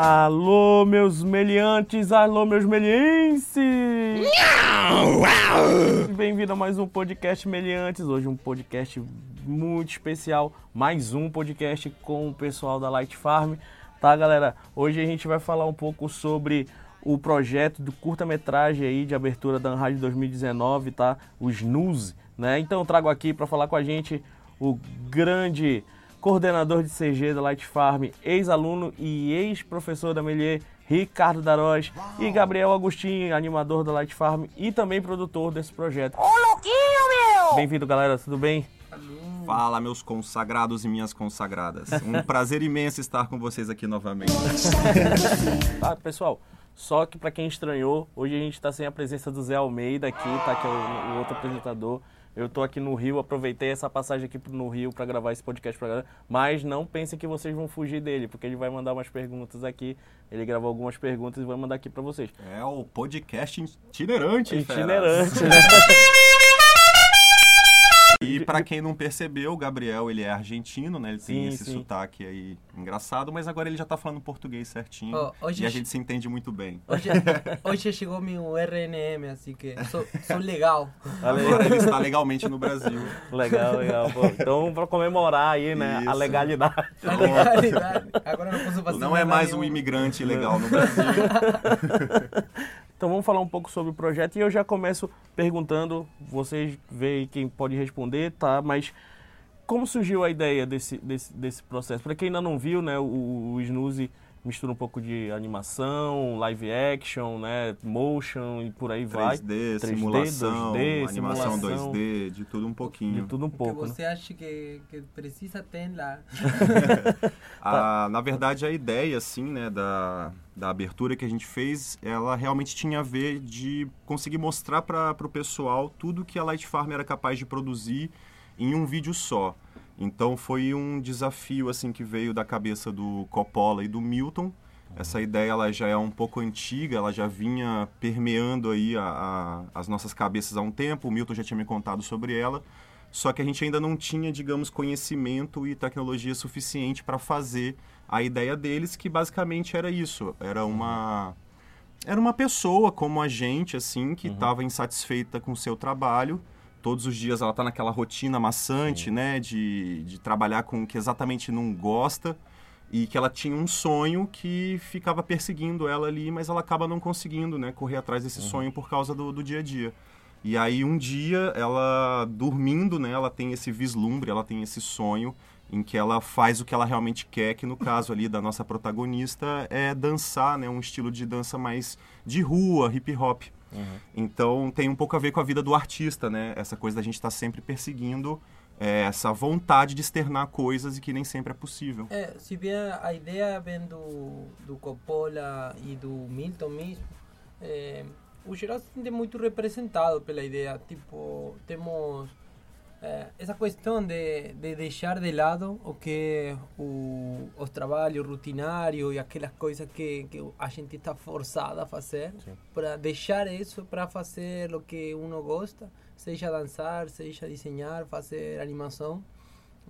Alô, meus meliantes, alô, meus melienses! Bem-vindo a mais um podcast Meliantes. Hoje um podcast muito especial, mais um podcast com o pessoal da Light Farm. Tá, galera? Hoje a gente vai falar um pouco sobre o projeto do curta-metragem aí de abertura da Rádio 2019, tá? O Snooze, né? Então eu trago aqui para falar com a gente o grande coordenador de CG da Light Farm, ex-aluno e ex-professor da Melier, Ricardo Daroz, e Gabriel Agostinho, animador da Light Farm e também produtor desse projeto. Ô, louquinho, meu! Bem-vindo, galera, tudo bem? Fala, meus consagrados e minhas consagradas. Um prazer imenso estar com vocês aqui novamente. Tá, pessoal, só que para quem estranhou, hoje a gente está sem a presença do Zé Almeida aqui, tá? Que é o, o outro apresentador. Eu tô aqui no Rio, aproveitei essa passagem aqui no Rio para gravar esse podcast pra galera, mas não pensem que vocês vão fugir dele, porque ele vai mandar umas perguntas aqui. Ele gravou algumas perguntas e vai mandar aqui para vocês. É o podcast itinerante, feras. Itinerante, né? E pra quem não percebeu, o Gabriel, ele é argentino, né? Ele tem Sim, esse sim. sotaque aí engraçado, mas agora ele já tá falando português certinho. Ó, hoje e a gente se entende muito bem. Hoje, hoje chegou meu RNM, assim que sou, sou legal. Agora ele está legalmente no Brasil. Legal, legal. Pô, então, para comemorar aí, né, a Isso. legalidade. A legalidade. Agora não posso fazer Não é mais nenhum. um imigrante ilegal no Brasil. Então vamos falar um pouco sobre o projeto e eu já começo perguntando, vocês veem quem pode responder, tá? Mas como surgiu a ideia desse, desse, desse processo? Para quem ainda não viu, né, o, o Snooze mistura um pouco de animação, live action, né, motion e por aí vai. 3D, 3D, simulação, 2D, animação simulação. 2D, de tudo um De pouquinho. tudo um O que pouco, né? você acha que, que precisa ter lá. A- na verdade, a ideia, assim, né, da, da abertura que a gente fez, ela realmente tinha a ver de conseguir mostrar para o pessoal tudo que a Light Farm era capaz de produzir em um vídeo só. Então foi um desafio assim que veio da cabeça do Coppola e do Milton. Essa ideia ela já é um pouco antiga, ela já vinha permeando aí a- a- as nossas cabeças há um tempo. O Milton já tinha me contado sobre ela. Só que a gente ainda não tinha, digamos, conhecimento e tecnologia suficiente para fazer a ideia deles, que basicamente era isso. Era uma era uma pessoa como a gente, assim, que estava insatisfeita com o seu trabalho. Todos os dias ela está naquela rotina maçante, né, de, de trabalhar com o que exatamente não gosta e que ela tinha um sonho que ficava perseguindo ela ali, mas ela acaba não conseguindo, né, correr atrás desse sonho por causa do, do dia a dia. E aí um dia ela dormindo, né, ela tem esse vislumbre, ela tem esse sonho em que ela faz o que ela realmente quer, que no caso ali da nossa protagonista é dançar, né, um estilo de dança mais de rua, hip hop. Então tem um pouco a ver com a vida do artista, né? Essa coisa da gente estar sempre perseguindo é, essa vontade de externar coisas e que nem sempre é possível. É, se bem a ideia vem do, do Coppola e do Milton mesmo, é, o geral se sente muito representado pela ideia. Tipo, temos é, essa questão de, de deixar de lado o que o, os trabalhos rutinários e aquelas coisas que, que a gente está forçada a fazer, para deixar isso para fazer o que uno gosta, seja dançar, seja desenhar, fazer animação.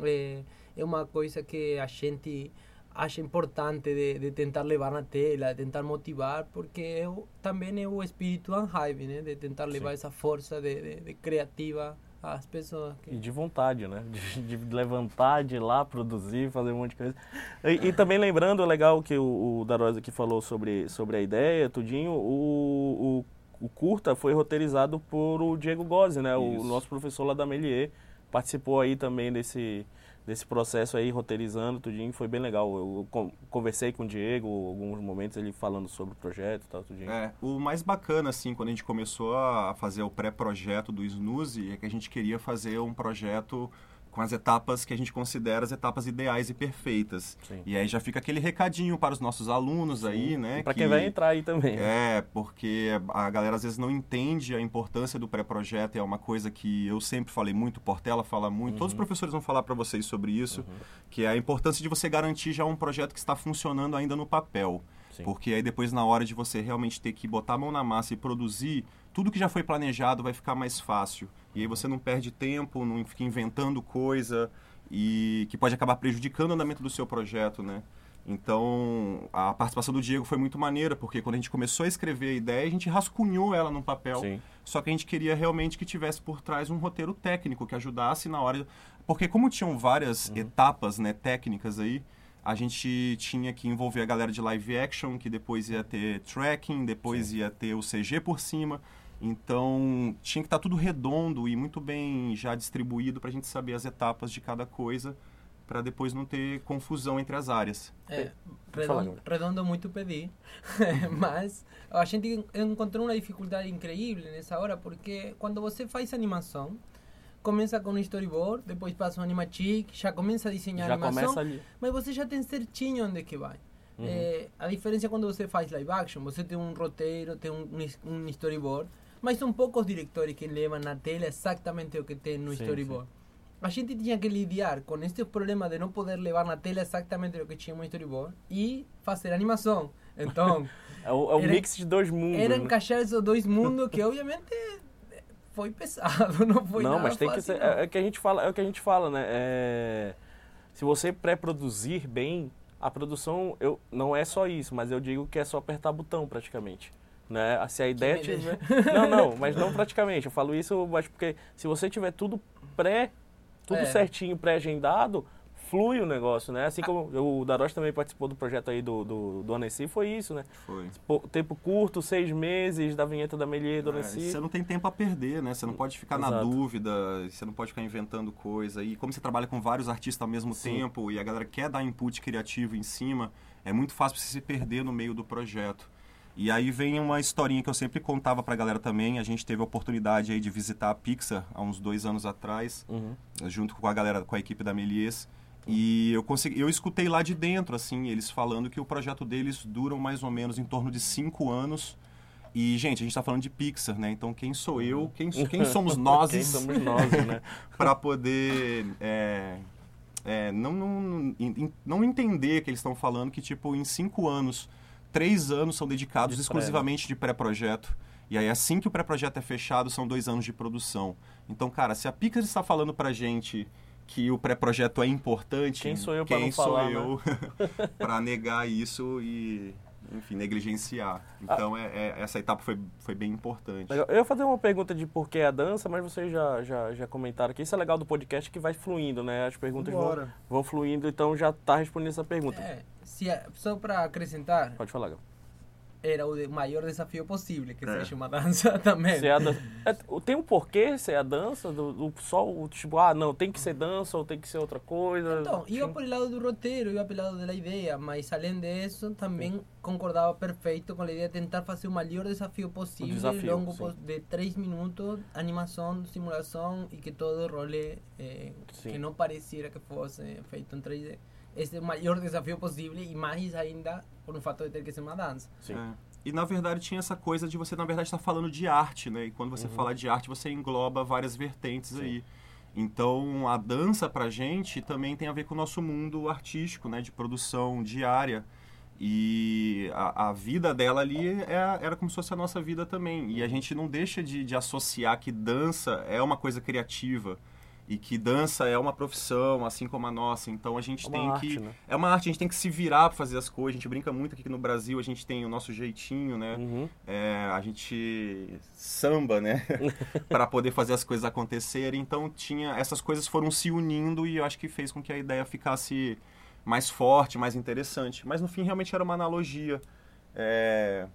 É, é uma coisa que a gente acha importante de, de tentar levar na tela, de tentar motivar, porque o- também é o espírito Unhype, né? De tentar levar essa força de, de, de criativa às pessoas. E Que... de vontade, né? De, de levantar, de ir lá, produzir, fazer um monte de coisa. E, e também lembrando, é legal que o, o Darosa aqui falou sobre, sobre a ideia, tudinho, o, o, o curta foi roteirizado por o Diego Gozzi, né? O Isso. nosso professor lá da Melier. Participou aí também desse, desse processo aí, roteirizando, tudinho, foi bem legal. Eu con- conversei com o Diego, alguns momentos ele falando sobre o projeto e tal, tudinho. É, o mais bacana, assim, quando a gente começou a fazer o pré-projeto do Snooze, é que a gente queria fazer um projeto com as etapas que a gente considera as etapas ideais e perfeitas. Sim. E aí já fica aquele recadinho para os nossos alunos aí, né? Pra que- quem vai entrar aí também. É, porque a galera às vezes não entende a importância do pré-projeto, é uma coisa que eu sempre falei muito, Portela fala muito, todos os professores vão falar para vocês sobre isso, que é a importância de você garantir já um projeto que está funcionando ainda no papel. Sim. Porque aí depois na hora de você realmente ter que botar a mão na massa e produzir, tudo que já foi planejado vai ficar mais fácil. E aí você não perde tempo, não fica inventando coisa e que pode acabar prejudicando o andamento do seu projeto, né? Então, a participação do Diego foi muito maneira, porque quando a gente começou a escrever a ideia, a gente rascunhou ela num papel. Sim. Só que a gente queria realmente que tivesse por trás um roteiro técnico que ajudasse na hora. Porque como tinham várias etapas, né, técnicas aí, a gente tinha que envolver a galera de live action, que depois ia ter tracking, depois ia ter o CG por cima. Então, tinha que estar tudo redondo e muito bem já distribuído para a gente saber as etapas de cada coisa, para depois não ter confusão entre as áreas. É, redondo, redondo muito pedir, mas a gente encontrou uma dificuldade incrível nessa hora, porque quando você faz animação, começa com um storyboard, depois passa um animatic, já começa a desenhar a Já animação, mas você já tem certinho onde que vai. Uhum. É, a diferença é quando você faz live action, você tem um roteiro, tem um, um storyboard, mas são poucos diretores que levam na tela exatamente o que tem no Sim, storyboard. A gente tinha que lidiar com estes problemas de não poder levar na tela exatamente o que tinha no storyboard e fazer animação. Então, É o, é o Era- mix de dois mundos. era encaixar esses dois mundos que obviamente foi pesado, não foi não, nada mas tem que fácil, ser. não. É, é que a gente fala, é o que a gente fala, né? É, se você pré-produzir bem, a produção eu, não é só isso, mas eu digo que é só apertar botão praticamente. Né? Se a ideia me tiver. Não, não, mas não praticamente. Eu falo isso, mas porque se você tiver tudo pré, tudo É. certinho, pré-agendado, flui o negócio, né? Assim como o Daroche também participou do projeto aí do, do, do Annecy, foi isso, né? Foi. Tempo curto, seis meses da vinheta da Melier do É, Annecy. você não tem tempo a perder, né? Você não pode ficar na Exato. dúvida, você não pode ficar inventando coisa. E como você trabalha com vários artistas ao mesmo Sim. tempo e a galera quer dar input criativo em cima, é muito fácil você se perder no meio do projeto. E aí vem uma historinha que eu sempre contava pra galera também. A gente teve a oportunidade aí de visitar a Pixar há uns dois anos atrás, Uhum. junto com a galera, com a equipe da Melies. E eu consegui, eu escutei lá de dentro, assim, eles falando que o projeto deles dura mais ou menos em torno de cinco anos. E, gente, a gente tá falando de Pixar, né? Então, quem sou eu? Quem, quem somos nós Quem somos nós, né? para poder é, é, não, não, não entender que eles estão falando que, tipo, em cinco anos, três anos são dedicados De pré, exclusivamente de pré-projeto. E aí, assim que o pré-projeto é fechado, são dois anos de produção. Então, cara, se a Pixar está falando pra gente que o pré-projeto é importante, Quem sou eu pra quem não sou falar, né? eu pra negar isso e, enfim, negligenciar. Então, é, é- essa etapa foi, foi bem importante. Legal. Eu ia fazer uma pergunta de por que a dança, mas vocês já, já, já comentaram aqui. Isso é legal do podcast que vai fluindo, né? As perguntas vão, Bora. vão fluindo, então já tá respondendo essa pergunta. É, se a- só para acrescentar, Pode falar, Gal. Era o maior desafio possível, que É. seja uma dança também. Se é a dança, é, tem um porquê ser a dança? Do, do- só o tipo, ah, não, tem que ser dança ou tem que ser outra coisa? Então, Sim. por el lado do roteiro, iba pelo lado da ideia, mas além disso, também concordava perfeito com a ideia de tentar fazer o maior desafio possível, desafio, longo sim. de 3 minutos, animação, simulação e que todo role eh, Sim. que não pareciera que fosse feito em 3D. Esse é o maior desafio possível e mais ainda por um fato de ter que ser uma dança. Sim. É. E na verdade tinha essa coisa de você, na verdade, estar falando de arte, né? E quando você fala de arte, você engloba várias vertentes aí. Então a dança pra gente também tem a ver com o nosso mundo artístico, né? De produção diária. E a, a vida dela ali é, era como se fosse a nossa vida também. E a gente não deixa de, de associar que dança é uma coisa criativa. E que dança é uma profissão, assim como a nossa. Então a gente É tem arte, que. né? É uma arte, a gente tem que se virar pra fazer as coisas. A gente brinca muito aqui que no Brasil, a gente tem o nosso jeitinho, né? Uhum. É, a gente samba, né? para poder fazer as coisas acontecerem. Então tinha essas coisas foram se unindo e eu acho que fez com que a ideia ficasse mais forte, mais interessante. Mas no fim realmente era uma analogia é,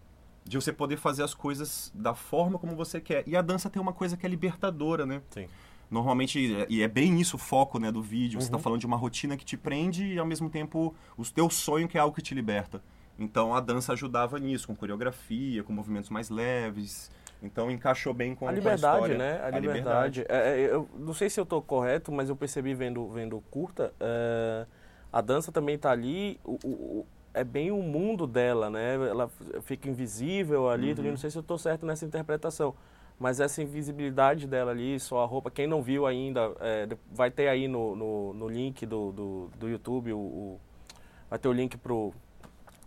de você poder fazer as coisas da forma como você quer. E a dança tem uma coisa que é libertadora, né? Sim. Normalmente, e é bem isso o foco né, do vídeo, você está Uhum. falando de uma rotina que te prende e ao mesmo tempo o teu sonho que é algo que te liberta. Então a dança ajudava nisso, com coreografia, com movimentos mais leves. Então encaixou bem com A com liberdade, história. né? A, liberdade. É, é, eu não sei se eu estou correto, mas eu percebi vendo, vendo curta, é, a dança também está ali, o, o- é bem o mundo dela, né? Ela fica invisível ali, Uhum. não sei se eu estou certo nessa interpretação. Mas essa invisibilidade dela ali, só a roupa, quem não viu ainda, é, vai ter aí no, no, no link do, do, do YouTube, o, o- vai ter o link pro,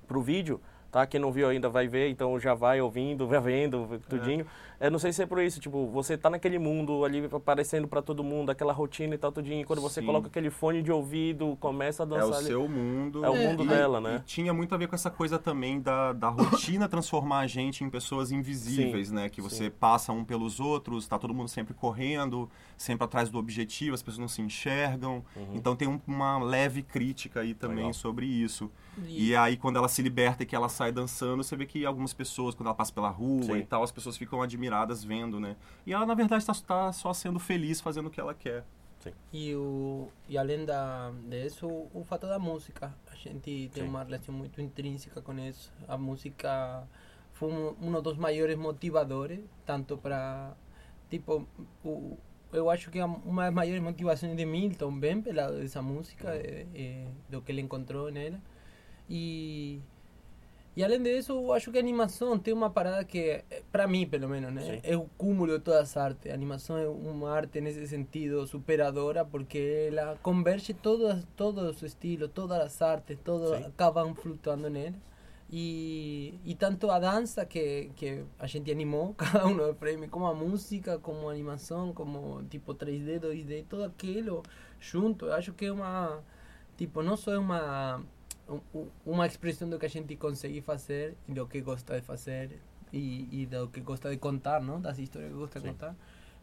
pro vídeo, tá? Quem não viu ainda vai ver, então já vai ouvindo, vai vendo, tudinho. É. Eu não sei se é por isso, tipo, você tá naquele mundo ali aparecendo para todo mundo, aquela rotina e tal, tudinho, e quando você Sim. coloca aquele fone de ouvido, começa a É dançar o ali. seu mundo. É o mundo E- dela, né? E tinha muito a ver com essa coisa também da, da rotina transformar a gente em pessoas invisíveis, Sim, né? Que você sim. passa um pelos outros, tá todo mundo sempre correndo, sempre atrás do objetivo, as pessoas não se enxergam. Então tem um- uma leve crítica aí também Uhum. Legal. sobre isso. E- E aí, quando ela se liberta e que ela sai dançando, você vê que algumas pessoas, quando ela passa pela rua Sim. e tal, as pessoas ficam admiradas vendo, né? E ela, na verdade, está tá só sendo feliz fazendo o que ela quer. E, o, e além da, disso, o fato da música. A gente tem Sim. uma relação muito intrínseca com isso. A música foi um, um dos maiores motivadores, tanto para. Tipo, o, eu acho que uma das maiores motivações de Milton vem pela dessa música, eh, eh, do que ele encontrou nela. E. E além disso, eu acho que a animação tem uma parada que, para mim pelo menos, né? É o cúmulo de todas as artes. A animação é uma arte nesse sentido superadora porque ela converge todos, todos os estilos, todas as artes, todos Sim. acabam flutuando nela. E, e tanto a dança que, que a gente animou, cada um dos frames, como a música, como a animação, como tipo 3D, 2D, tudo aquilo junto. Eu acho que é uma. Tipo, não só é uma um- um- uma expressão do que a gente consegue fazer e do que gosta de fazer e, e do que gosta de contar, não? Das histórias que gosta de contar.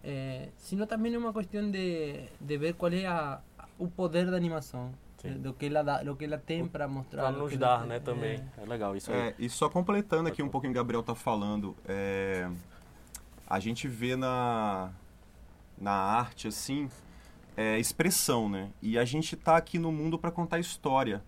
Eh, sino também é uma questão de, de ver qual é a, o poder da animação, Sim. eh, do que ela dá, do que ela tem para mostrar. Do nos dar, ela né, também. É. É legal isso aí. É, e só completando aqui um pouco o que o Gabriel tá falando, é, a gente vê na, na arte, assim, é, expressão, né? E a gente tá aqui no mundo para contar história.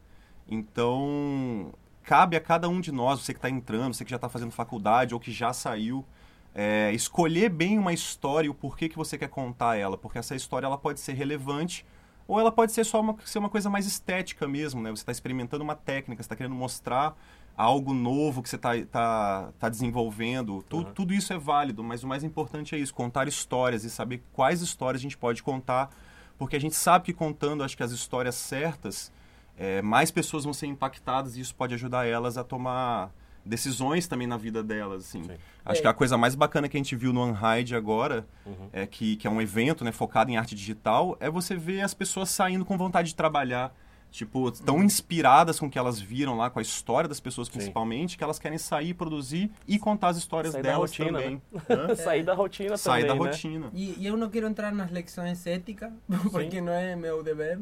Então, cabe a cada um de nós, você que está entrando, você que já está fazendo faculdade ou que já saiu, é, escolher bem uma história e o porquê que você quer contar ela. Porque essa história ela pode ser relevante ou ela pode ser só uma, ser uma coisa mais estética mesmo, né? Você está experimentando uma técnica, você está querendo mostrar algo novo que você está tá, tá desenvolvendo. Tu, Uhum. Tudo isso é válido, mas o mais importante é isso, contar histórias e saber quais histórias a gente pode contar. Porque a gente sabe que contando, acho que as histórias certas, é, mais pessoas vão ser impactadas e isso pode ajudar elas a tomar decisões também na vida delas, assim. Sim. Acho É. que a coisa mais bacana que a gente viu no Unhide agora, Uhum. é que, que é um evento né, focado em arte digital, é você ver as pessoas saindo com vontade de trabalhar. Tipo, tão inspiradas com o que elas viram lá, com a história das pessoas principalmente, que elas querem sair, produzir e contar as histórias Sair da delas rotina, também. Hã? Sair da rotina Sair também, da né? rotina. E, e eu não quero entrar nas lições éticas, porque não é meu dever,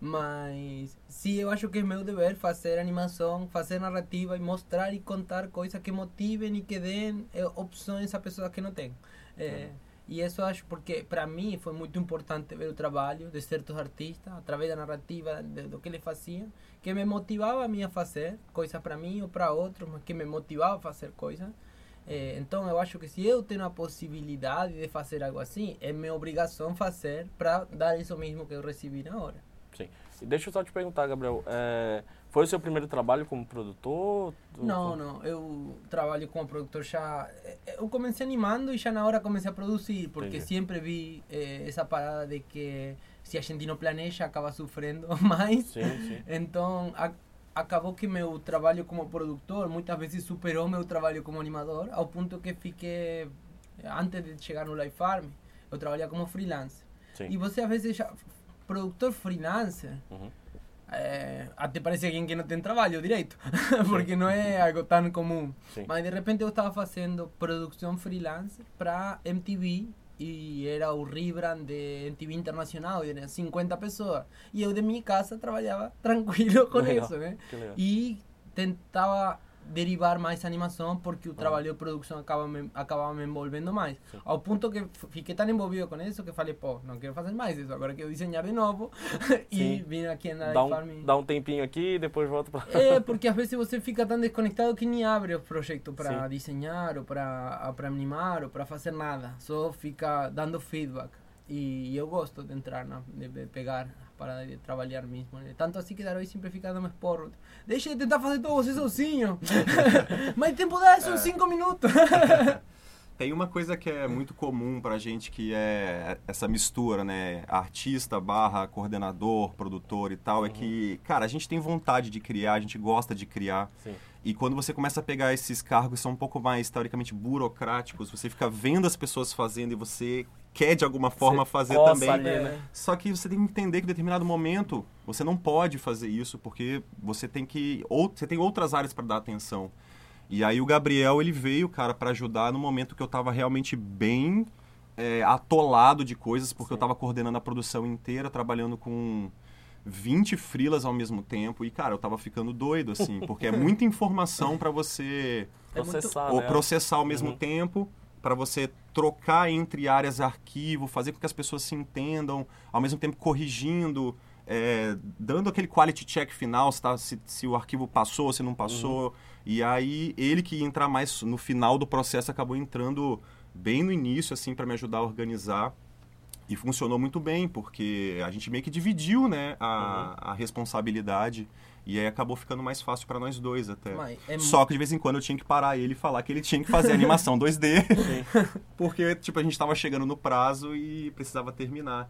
mas sim, eu acho que é meu dever fazer animação, fazer narrativa e mostrar e contar coisas que motivem e que deem eh, opções a pessoas que não têm. Eh, E isso eu acho porque para mim foi muito importante ver o trabalho de certos artistas através da narrativa de, do que eles faziam, que me motivava a mim a fazer coisas para mim ou para outros, mas que me motivava a fazer coisas. Eh, então eu acho que se eu tenho a possibilidade de fazer algo assim, é minha obrigação fazer para dar isso mesmo que eu recebi na hora. Sim. E deixa eu só te perguntar, Gabriel, é, foi o seu primeiro trabalho como produtor? Não, não, eu trabalho como produtor já. eh, Eu comecei animando e já na hora comecei a produzir, porque Entendi. sempre vi eh, essa parada de que se a gente não planeja acaba sofrendo mais. Sim, sim. Então a, acabou que meu trabalho como produtor muitas vezes superou meu trabalho como animador, ao ponto que fiquei, antes de chegar no Life Farm, eu trabalhava como freelance. sim. E você às vezes já, produtor freelancer, Uhum. é, até parece alguém que não tem trabalho direito, porque não é algo tão comum. Sim. Mas de repente eu estava fazendo produção freelance para MTV e era o rebrand de MTV Internacional, e eram 50 pessoas. E eu de minha casa trabalhava tranquilo com Legal, isso, né? E tentava derivar mais animação porque o trabalho de produção acaba me, acabava me envolvendo mais. Sim. Ao ponto que fiquei tão envolvido com isso que falei, pô, não quero fazer mais isso, agora quero desenhar de novo. e vim aqui na Dá Farm. um, dá um tempinho aqui e depois volta pra... É, porque às vezes você fica tão desconectado que nem abre os projetos para desenhar ou para para animar ou para fazer nada. Só fica dando feedback. E eu gosto de entrar, na, de pegar para de trabalhar mesmo. Né? Tanto assim que Daroy sempre fica dando esporro. Deixa de tentar fazer tudo você sozinho. Mas tempo dá, são cinco minutos. Tem uma coisa que é muito comum pra gente que é essa mistura, né? Artista barra coordenador, produtor e tal, é que, cara, a gente tem vontade de criar, a gente gosta de criar. Sim. E quando você começa a pegar esses cargos que são um pouco mais, teoricamente, burocráticos, você fica vendo as pessoas fazendo e você quer, de alguma forma, Você fazer também. ali, né? Só que você tem que entender que em determinado momento você não pode fazer isso, porque você tem que. Ou, você tem outras áreas para dar atenção. E aí o Gabriel, ele veio, cara, para ajudar no momento que eu tava realmente bem é, atolado de coisas, porque eu tava coordenando a produção inteira, trabalhando com 20 frilas ao mesmo tempo. E, cara, eu tava ficando doido, assim, porque é muita informação para você É Processar, ou né? processar ao mesmo Uhum. tempo para você trocar entre áreas arquivo, fazer com que as pessoas se entendam, ao mesmo tempo corrigindo, é, dando aquele quality check final, se, tá- se- se o arquivo passou, se não passou. Uhum. E aí ele que ia entrar mais no final do processo acabou entrando bem no início assim para me ajudar a organizar. E funcionou muito bem, porque a gente meio que dividiu né, a, Uhum. a responsabilidade. E aí acabou ficando mais fácil para nós dois até. É Só que de vez em quando eu tinha que parar ele e falar que ele tinha que fazer animação 2D. porque, tipo, a gente tava chegando no prazo e precisava terminar.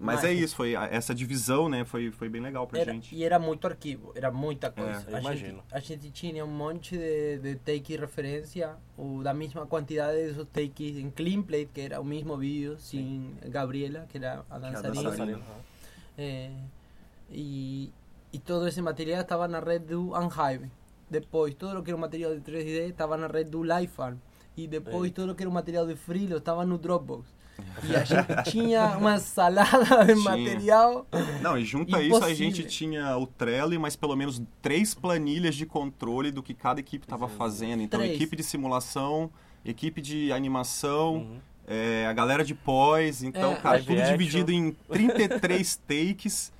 Mas Mas- é isso, foi a- essa divisão, né? Foi, foi bem legal pra Era, gente. e era muito arquivo, era muita coisa. É, a, gente, a gente tinha um monte de, de take referência, ou da mesma quantidade desses takes em clean plate, que era o mesmo vídeo, sem Gabriela, que era a dançarina. dançarina. É, e, e todo esse material estava na rede do Unhive. Depois, todo o que era o material de 3D estava na rede do Lifefarm. E depois, Eita. todo o que era o material de Freelo estava no Dropbox. E a gente tinha uma salada de Tinha. material. Não, e junto a isso a Impossível. gente tinha o Trello e mais pelo menos três planilhas de controle do que cada equipe estava fazendo. Então, Três. equipe de simulação, equipe de animação, Uhum. é, a galera de pós. Então, É, cara, tudo action. dividido em 33 takes.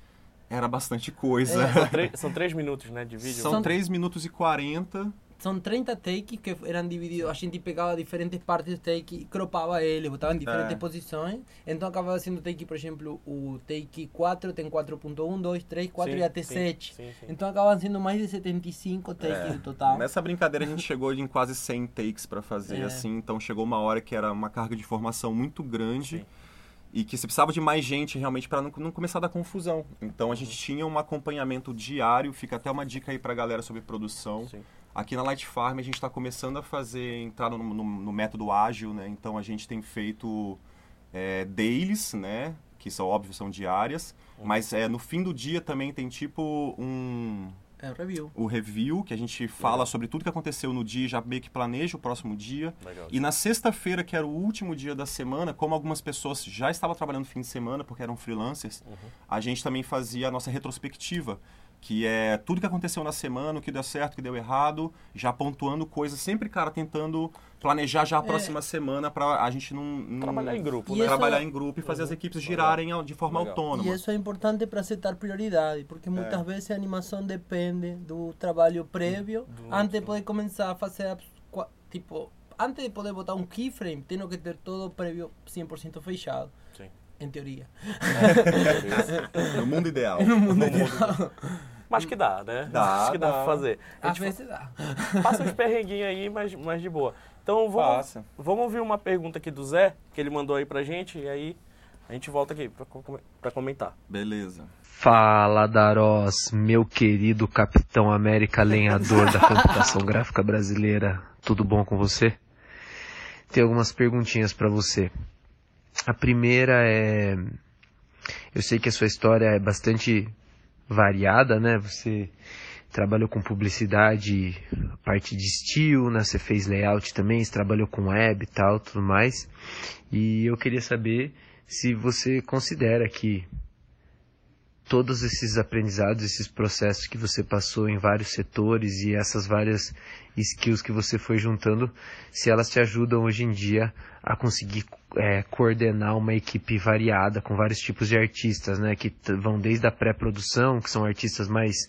Era bastante coisa. É. São, três, são três minutos, né, de vídeo. São São- 3 minutos e 40. São 30 takes que eram divididos. A gente pegava diferentes partes do take, cropava ele, botava em diferentes É. posições. Então acabava sendo take, por exemplo, o take 4 tem 4.1, 2, 3, 4 Sim, e até sim, 7. sim, sim. Então acabavam sendo mais de 75 takes É, no total. Nessa brincadeira a gente chegou em quase 100 takes pra fazer, É. assim. Então chegou uma hora que era uma carga de informação muito grande. Sim. E que você precisava de mais gente realmente para não, não começar a dar confusão. Então a gente tinha um acompanhamento diário, fica até uma dica aí pra galera sobre produção. Sim. Aqui na Light Farm a gente está começando a fazer, entrar no, no- no método ágil, né? Então a gente tem feito é, dailies, né? Que são óbvio, são diárias. Uhum. Mas é, no fim do dia também tem tipo um, É o review. o review, que a gente fala sobre tudo que aconteceu no dia, já meio que planeja o próximo dia. Legal. E na sexta-feira, que era o último dia da semana, como algumas pessoas já estavam trabalhando fim de semana, porque eram freelancers, Uhum. a gente também fazia a nossa retrospectiva, que é tudo que aconteceu na semana, o que deu certo, o que deu errado, já pontuando coisas, sempre, cara, tentando planejar já a próxima semana para a gente não, não- Trabalhar em grupo, né? trabalhar em grupo e fazer as equipes girarem de forma Legal. autônoma. E isso é importante para setar prioridade, porque muitas vezes a animação depende do trabalho prévio Do- antes de poder começar a fazer, tipo, antes de poder botar um keyframe, tenho que ter todo prévio 100% fechado, Sim. Em teoria. No mundo ideal. Mas que dá, né? Dá, Acho que dá, dá. pra fazer. A Às gente vezes dá. passa uns perrenguinhos aí, mas, mas de boa. Então vamos, Passa. vamos ouvir uma pergunta aqui do Zé, que ele mandou aí pra gente, e aí a gente volta aqui pra, pra comentar. Beleza. Fala, Darós, meu querido Capitão América lenhador da computação gráfica brasileira. Tudo bom com você? Tem algumas perguntinhas para você. A primeira é eu sei que a sua história é bastante variada, né? Você trabalhou com publicidade, parte de estilo, né? Você fez layout também, você trabalhou com web e tal, tudo mais. E eu queria saber se você considera que todos esses aprendizados, esses processos que você passou em vários setores e essas várias skills que você foi juntando, se elas te ajudam hoje em dia a conseguir é, coordenar uma equipe variada com vários tipos de artistas, né, que vão desde a pré-produção, que são artistas mais,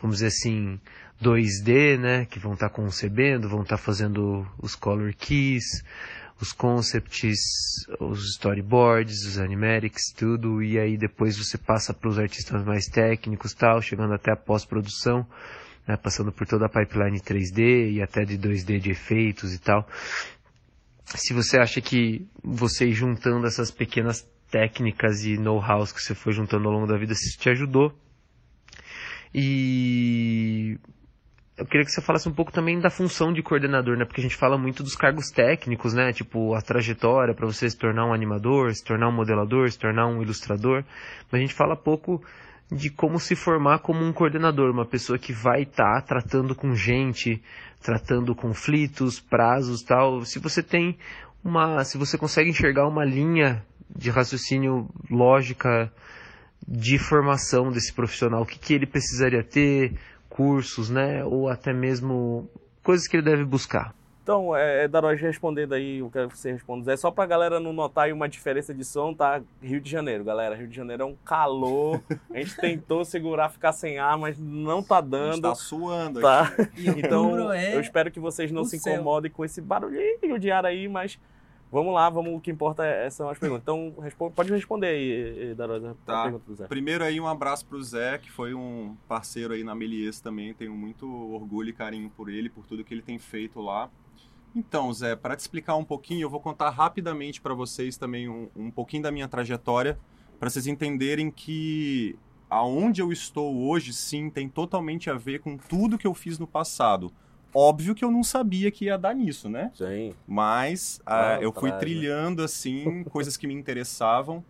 vamos dizer assim, 2D, né, que vão estar concebendo, vão estar fazendo os color keys, os concepts, os storyboards, os animatics, tudo, e aí depois você passa para os artistas mais técnicos, tal, chegando até a pós-produção, né, passando por toda a pipeline 3D e até de 2D de efeitos e tal. Se você acha que você ir juntando essas pequenas técnicas e know-hows que você foi juntando ao longo da vida, se te ajudou. E eu queria que você falasse um pouco também da função de coordenador, né? Porque a gente fala muito dos cargos técnicos, né? Tipo, a trajetória para você se tornar um animador, se tornar um modelador, se tornar um ilustrador. Mas a gente fala pouco de como se formar como um coordenador, uma pessoa que vai estar tá tratando com gente, tratando conflitos, prazos, tal. Se você tem uma, se você consegue enxergar uma linha de raciocínio lógica de formação desse profissional, o que, que ele precisaria ter, cursos, né? Ou até mesmo coisas que ele deve buscar. Então, é, é Daroge respondendo aí, quero que você responda. É só pra galera não notar aí uma diferença de som, tá? Rio de Janeiro, galera. Rio de Janeiro é um calor. A gente tentou segurar, ficar sem ar, mas não tá dando. tá suando tá? aqui. Então, é eu espero que vocês não se incomodem céu. com esse barulhinho de ar aí, mas Vamos lá, vamos, o que importa é, são as perguntas. Então, responde, pode responder aí, Darosa. Tá. Primeiro aí, um abraço pro Zé, que foi um parceiro aí na Melies também. Tenho muito orgulho e carinho por ele, por tudo que ele tem feito lá. Então, Zé, para te explicar um pouquinho, eu vou contar rapidamente para vocês também um, um pouquinho da minha trajetória, para vocês entenderem que aonde eu estou hoje, sim, tem totalmente a ver com tudo que eu fiz no passado Óbvio que eu não sabia que ia dar nisso, né? Sim. Mas ah, eu fui trilhando, assim, coisas que me interessavam.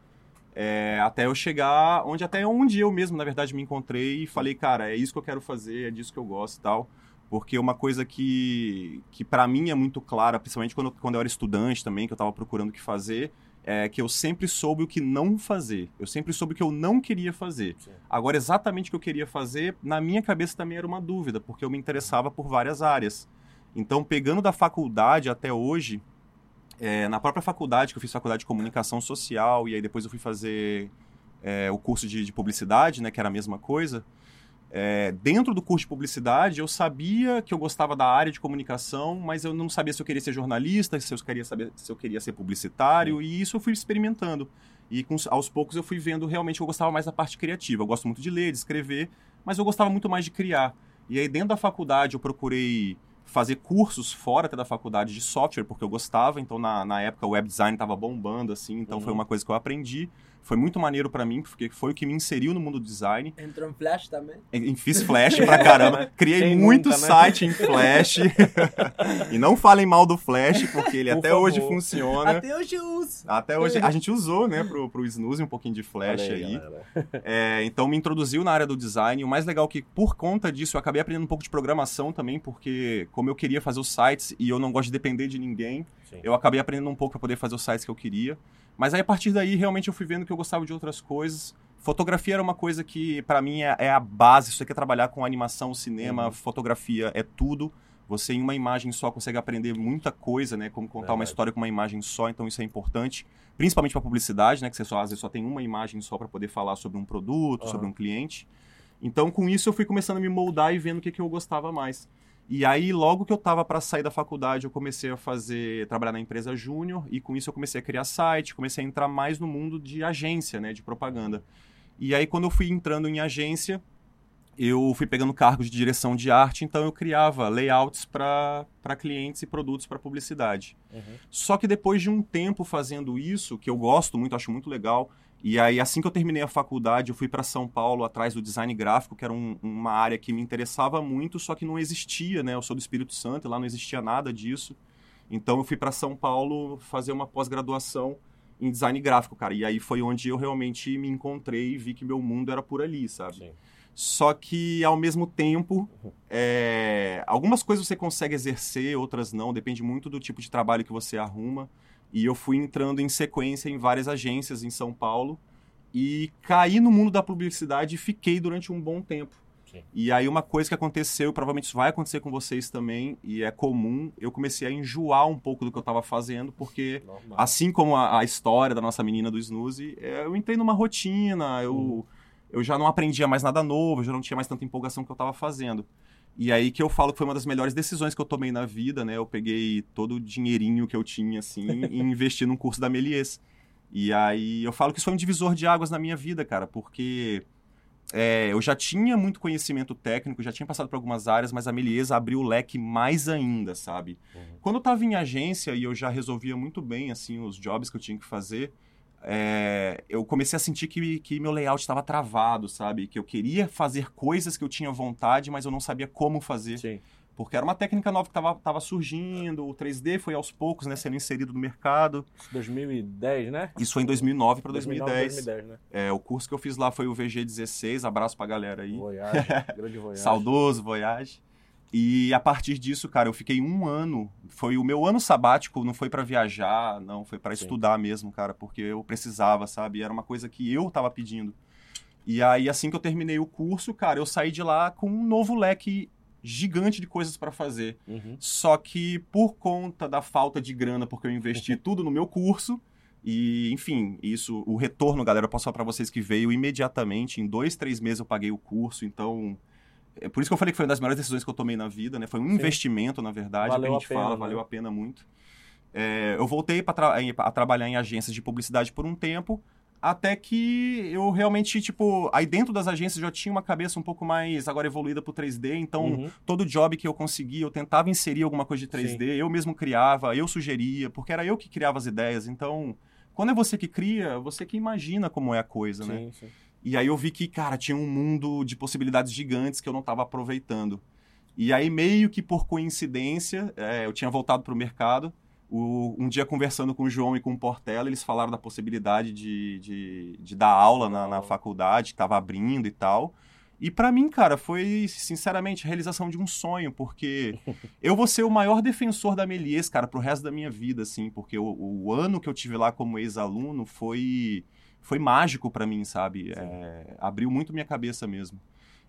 É, até eu chegar onde até onde eu mesmo, na verdade, me encontrei e falei, cara, é isso que eu quero fazer, é disso que eu gosto e tal. Porque uma coisa que, que para mim é muito clara, principalmente quando, quando eu era estudante também, que eu estava procurando o que fazer, é que eu sempre soube o que não fazer. Eu sempre soube o que eu não queria fazer. Sim. Agora, exatamente o que eu queria fazer, na minha cabeça também era uma dúvida, porque eu me interessava por várias áreas. Então, pegando da faculdade até hoje, é, na própria faculdade, que eu fiz faculdade de comunicação social, e aí depois eu fui fazer é, o curso de, de publicidade, né, que era a mesma coisa, é, dentro do curso de publicidade, eu sabia que eu gostava da área de comunicação, mas eu não sabia se eu queria ser jornalista, se eu queria saber se eu queria ser publicitário, e isso eu fui experimentando. E com, aos poucos eu fui vendo realmente que eu gostava mais da parte criativa. Eu gosto muito de ler, de escrever, mas eu gostava muito mais de criar. E aí dentro da faculdade eu procurei fazer cursos fora até da faculdade de software, porque eu gostava. Então, na, na época, o web design estava bombando, assim. Então, uhum. foi uma coisa que eu aprendi. Foi muito maneiro para mim, porque foi o que me inseriu no mundo do design. Entrou em Flash também? E, fiz Flash pra caramba. Criei Quem muito nunca, né? site em Flash. e não falem mal do Flash, porque ele Por até favor. hoje funciona. Até hoje eu uso. Até hoje. A gente usou, né, pro, pro Snooze um pouquinho de Flash aí. aí. É, então, me introduziu na área do design. O mais legal é que, por conta disso, eu acabei aprendendo um pouco de programação também, porque como eu queria fazer os sites e eu não gosto de depender de ninguém, Sim. eu acabei aprendendo um pouco para poder fazer os sites que eu queria. Mas aí a partir daí realmente eu fui vendo que eu gostava de outras coisas. Fotografia era uma coisa que para mim é, é, a base. Se você quer trabalhar com animação, cinema, uhum. fotografia é tudo. Você em uma imagem só consegue aprender muita coisa, né? Como contar Verdade. uma história com uma imagem só, então isso é importante. Principalmente para publicidade, né? Que você só, às vezes só tem uma imagem só para poder falar sobre um produto, uhum. sobre um cliente. Então com isso eu fui começando a me moldar e vendo o que, que eu gostava mais. E aí, logo que eu estava para sair da faculdade, eu comecei a fazer, trabalhar na empresa júnior, e com isso eu comecei a criar site, comecei a entrar mais no mundo de agência, né, de propaganda. E aí, quando eu fui entrando em agência, eu fui pegando cargos de direção de arte, então eu criava layouts para clientes e produtos para publicidade. Uhum. Só que depois de um tempo fazendo isso, que eu gosto muito, acho muito legal, e aí, assim que eu terminei a faculdade, eu fui para São Paulo atrás do design gráfico, que era um, uma área que me interessava muito, só que não existia, né? Eu sou do Espírito Santo, lá não existia nada disso. Então, eu fui para São Paulo fazer uma pós-graduação em design gráfico, cara. E aí foi onde eu realmente me encontrei e vi que meu mundo era por ali, sabe? Sim. Só que, ao mesmo tempo, é... algumas coisas você consegue exercer, outras não. Depende muito do tipo de trabalho que você arruma. E eu fui entrando em sequência em várias agências em São Paulo e caí no mundo da publicidade e fiquei durante um bom tempo. Sim. E aí uma coisa que aconteceu, provavelmente isso vai acontecer com vocês também, e é comum, eu comecei a enjoar um pouco do que eu estava fazendo, porque Normal. assim como a, a, história da nossa menina do Snooze, é, eu entrei numa rotina, eu, uhum. eu já não aprendia mais nada novo, já não tinha mais tanta empolgação que eu estava fazendo. E aí que eu falo que foi uma das melhores decisões que eu tomei na vida, né? Eu peguei todo o dinheirinho que eu tinha, assim, e investi num curso da Melies. E aí eu falo que isso foi um divisor de águas na minha vida, cara, porque é, eu já tinha muito conhecimento técnico, já tinha passado por algumas áreas, mas a Melies abriu o leque mais ainda, sabe? Uhum. Quando eu estava em agência e eu já resolvia muito bem, assim, os jobs que eu tinha que fazer, é, eu comecei a sentir que, que meu layout estava travado, sabe? Que eu queria fazer coisas que eu tinha vontade, mas eu não sabia como fazer. Sim. Porque era uma técnica nova que estava surgindo, o 3D foi aos poucos né, sendo inserido no mercado. 2010, né? Isso foi em 2009 para 2010. 2010, né? É, o curso que eu fiz lá foi o VG16, abraço pra galera aí. Voyage, grande Voyage. Saudoso Voyage. E a partir disso, cara, eu fiquei um ano. Foi o meu ano sabático, não foi para viajar, não, foi para estudar mesmo, cara, porque eu precisava, sabe? Era uma coisa que eu tava pedindo. E aí, assim que eu terminei o curso, cara, eu saí de lá com um novo leque gigante de coisas para fazer. Uhum. Só que por conta da falta de grana, porque eu investi tudo no meu curso, e, enfim, isso, o retorno, galera, eu posso falar para vocês que veio imediatamente. Em dois, três meses eu paguei o curso, então é por isso que eu falei que foi uma das melhores decisões que eu tomei na vida, né? Foi um Sim. investimento, na verdade, Valeu que a gente a pena, fala, né? valeu a pena muito. É, eu voltei pra tra- a trabalhar em agências de publicidade por um tempo, até que eu realmente, tipo, aí dentro das agências já tinha uma cabeça um pouco mais agora evoluída pro 3D, então Uhum. todo job que eu conseguia, eu tentava inserir alguma coisa de 3D, eu mesmo criava, eu sugeria, porque era eu que criava as ideias, então quando é você que cria, você que imagina como é a coisa, né? Sim, sim. E aí eu vi que, cara, tinha um mundo de possibilidades gigantes que eu não estava aproveitando. E aí, meio que por coincidência, é, eu tinha voltado para o mercado. Um dia, conversando com o João e com o Portela, eles falaram da possibilidade de, de, de dar aula na, na faculdade, que estava abrindo e tal. E para mim, cara, foi, sinceramente, a realização de um sonho, porque eu vou ser o maior defensor da Melies, cara, pro resto da minha vida, assim, porque o, o ano que eu tive lá como ex-aluno foi foi mágico pra mim, sabe? É, abriu muito minha cabeça mesmo.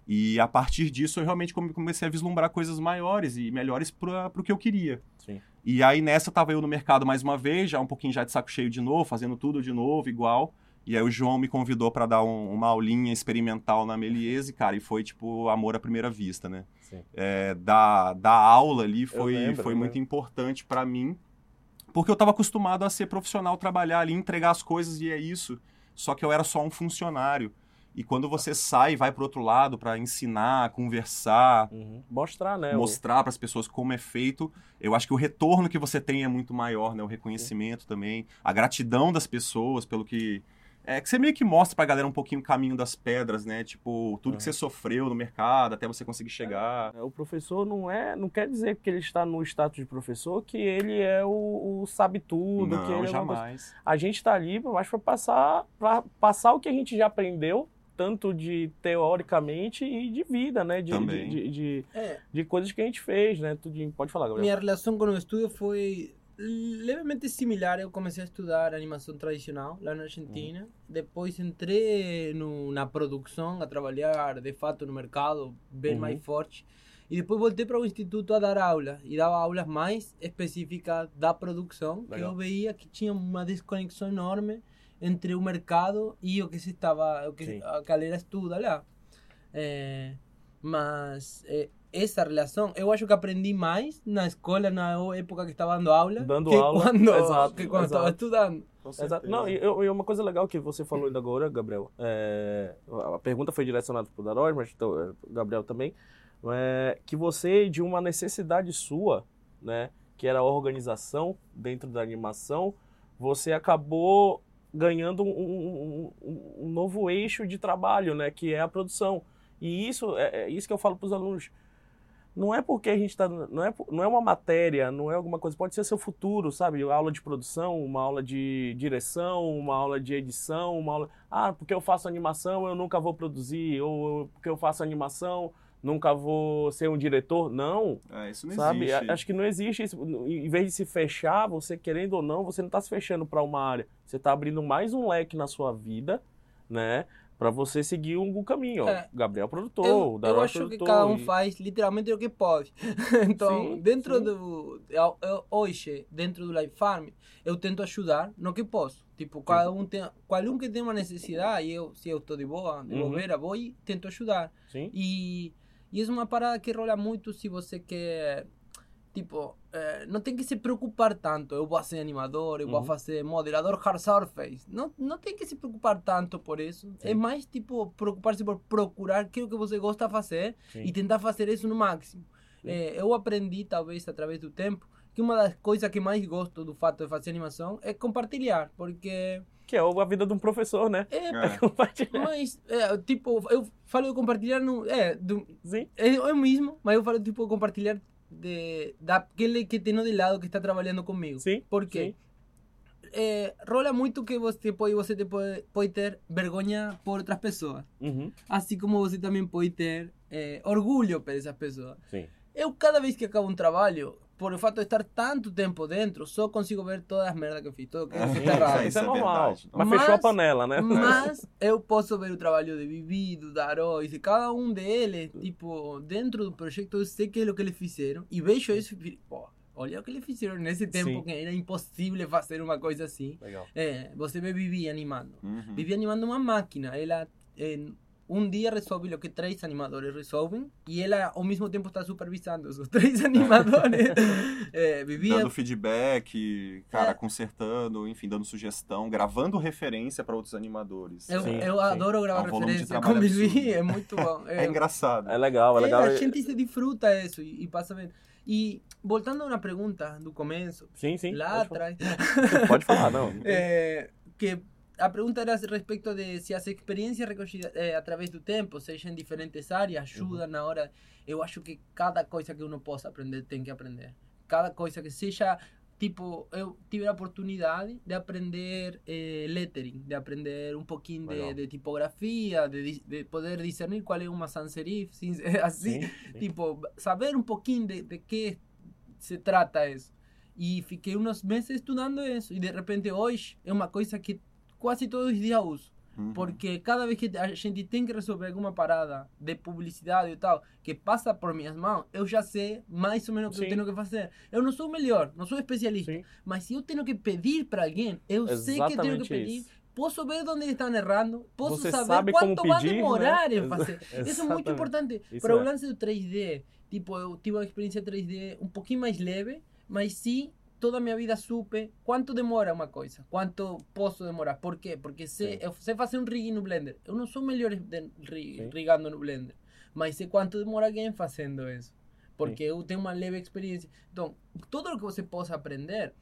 E a partir disso eu realmente come- comecei a vislumbrar coisas maiores e melhores para o que eu queria. Sim. E aí nessa tava eu no mercado mais uma vez, já um pouquinho já de saco cheio de novo, fazendo tudo de novo, igual. E aí o João me convidou para dar um- uma aulinha experimental na Meliese, cara, e foi tipo amor à primeira vista, né? Sim. É, da, da aula ali foi, lembro, foi muito importante para mim, porque eu estava acostumado a ser profissional, trabalhar ali, entregar as coisas e é isso. Só que eu era só um funcionário. E quando você sai e vai para outro lado para ensinar, conversar, Uhum. Mostrar, né? mostrar para as pessoas como é feito, eu acho que o retorno que você tem é muito maior, né? O reconhecimento também, a gratidão das pessoas pelo que é que você meio que mostra pra galera um pouquinho o caminho das pedras, né? Tipo, tudo que você sofreu no mercado até você conseguir chegar. O professor não é, não quer dizer que ele está no status de professor que ele é o, o sabe tudo, que Não, ele é jamais. A gente está ali mais para passar, para passar o que a gente já aprendeu, tanto de teoricamente e de vida, né? De, Também. de, de, de, É, de coisas que a gente fez, né? Tudinho. Pode falar, Gabriel. minha relação com o estudo foi levemente similar. Eu comecei a estudar animação tradicional lá na Argentina. Depois entrei no, na produção, a trabalhar de fato no mercado, bem Uhum. mais forte. E depois voltei para o instituto a dar aula. E dava aulas mais específicas da produção, que Legal. eu veia que tinha uma desconexão enorme entre o mercado e o que se estava, o que Sim. a galera estuda lá. É, mas é, essa relação, eu acho que aprendi mais na escola, na época que estava dando aula, Dando que aula, quando, exato, que quando estava estudando. Exato. Não, e, eu- e uma coisa legal que você falou ainda agora, Gabriel, é, a pergunta foi direcionada para o Darói, mas então, é, o Gabriel também, é, que você, de uma necessidade sua, né, que era a organização dentro da animação, você acabou ganhando um, um- um- um novo eixo de trabalho, né, que é a produção. E isso é, é isso que eu falo para os alunos. Não é porque a gente está. Não é, não é uma matéria, não é alguma coisa. Pode ser seu futuro, sabe? Aula de produção, uma aula de direção, uma aula de edição, uma aula. Ah, porque eu faço animação, eu nunca vou produzir. Ou porque eu faço animação, nunca vou ser um diretor. Não, É, isso não sabe? existe. Acho que não existe isso. Em vez de se fechar, você querendo ou não, você não está se fechando para uma área. Você está abrindo mais um leque na sua vida, né? Para você seguir um caminho. ó. É. Gabriel produtor, Eu, o eu acho que produtor, cada um e- faz literalmente o que pode. então, Sim, dentro sim. do. eu- eu- hoje, dentro do Life Farm, eu tento ajudar no que posso. Tipo, cada um tem, qualquer um que tem uma necessidade, e eu, se eu estou de boa, de Uhum. bobeira, vou e tento ajudar. Sim. E, e é uma parada que rola muito se você quer. Tipo, eh, não tem que se preocupar tanto. Eu vou ser animador, eu vou Uhum. fazer modelador hard surface. Não, não tem que se preocupar tanto por isso. É mais, tipo, preocupar-se por procurar aquilo que você gosta de fazer Sim. e tentar fazer isso no máximo. Eh, eu aprendi, talvez, através do tempo, que uma das coisas que mais gosto do fato de fazer animação é compartilhar. Porque Que é a vida de um professor, né? É, É. Compartilhar. mas, é, tipo, eu falo de compartilhar, no, é, do, Sim. é, é o mesmo, mas eu falo, tipo, compartilhar de, daquele que tem de lado que está trabalhando comigo. Sim. Por quê? É, rola muito que você pode, você te pode, pode ter vergonha por outras pessoas. Uhum. Assim como você também pode ter é, orgulho por essas pessoas. Sim. Eu, cada vez que acabo um trabalho, por o fato de estar tanto tempo dentro, só consigo ver todas as merdas que eu fiz, tudo que Ah, sim, errado. Isso é é normal. verdade. Mas, Mas- fechou a panela, né? Mas eu posso ver o trabalho de Vivi, do Daróis, de cada um deles, tipo, dentro do projeto eu sei que é o que eles fizeram e vejo isso e pô, olha o que eles fizeram nesse tempo Sim. que era impossível fazer uma coisa assim. Legal. É, você vê Vivi animando. Uhum. Vivi animando uma máquina, ela em um dia resolve o que três animadores resolvem e ela ao mesmo tempo está supervisando os três animadores. é, Dando feedback, cara, É. consertando, enfim, dando sugestão, gravando referência para outros animadores. eu, Sim, eu sim. adoro gravar É um de referência com Vivi, é muito bom. É engraçado. É legal, é É, legal. a gente se disfruta isso e, e passa bem. E voltando a uma pergunta do começo, Sim, sim. lá pode falar. atrás, Pode falar, não. é, que a pergunta era a respeito de se as experiências recolhidas é, através do tempo, seja em diferentes áreas, ajudam na hora. Eu acho que cada coisa que uno possa aprender tem que aprender. Cada coisa que seja tipo, eu tive a oportunidade de aprender eh, lettering, de aprender um pouquinho de, de tipografia, de, de poder discernir qual é uma sans serif, assim, Sim, sim. tipo, saber um pouquinho de, de que se trata isso. E fiquei uns meses estudando isso. E de repente hoje é uma coisa que quase todos os dias uso. Uhum. Porque cada vez que a gente tem que resolver alguma parada de publicidade e tal, que passa por minhas mãos, eu já sei mais ou menos o que Sim. eu tenho que fazer. Eu não sou o melhor, não sou especialista. Sim. Mas se eu tenho que pedir para alguém, eu sei que eu tenho Exatamente que pedir. isso. Posso ver onde eles estão errando, posso Você saber quanto vai pedir, né? demorar em fazer. Isso é muito Exatamente. importante. Isso Para o é. lance do 3D, tipo, eu tive uma experiência 3D um pouquinho mais leve, mas sim, toda a minha vida supe quanto demora uma coisa, quanto posso demorar. Por quê? Porque sei, Sim. eu sei fazer um rig no Blender. Eu não sou melhor de ri- Sim. rigando no Blender, mas sei quanto demora alguém fazendo isso. Porque eu tenho uma leve experiência. Então, tudo o que você possa aprender,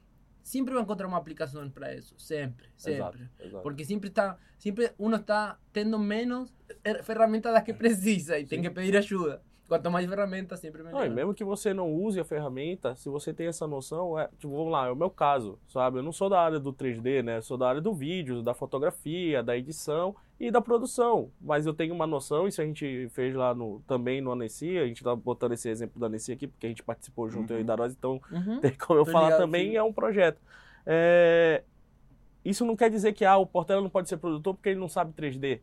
sempre vai encontrar uma aplicação para isso. Sempre, Exato, sempre. exato. Porque sempre está, sempre uno está tendo menos er- ferramentas das que precisa e tem Sim. que pedir ajuda. Quanto mais ferramentas, sempre melhor. Não, e mesmo que você não use a ferramenta, se você tem essa noção, é, tipo, vamos lá, é o meu caso, sabe? Eu não sou da área do 3D, né? Eu sou da área do vídeo, da fotografia, da edição e da produção. Mas eu tenho uma noção, isso a gente fez lá no, também no Anessia, a gente tá botando esse exemplo da Anessia aqui, porque a gente participou junto, eu e Uhum. Darosa, então Uhum. tem como eu Tô falar também, é um projeto. É, Isso não quer dizer que ah, o Portela não pode ser produtor porque ele não sabe 3D.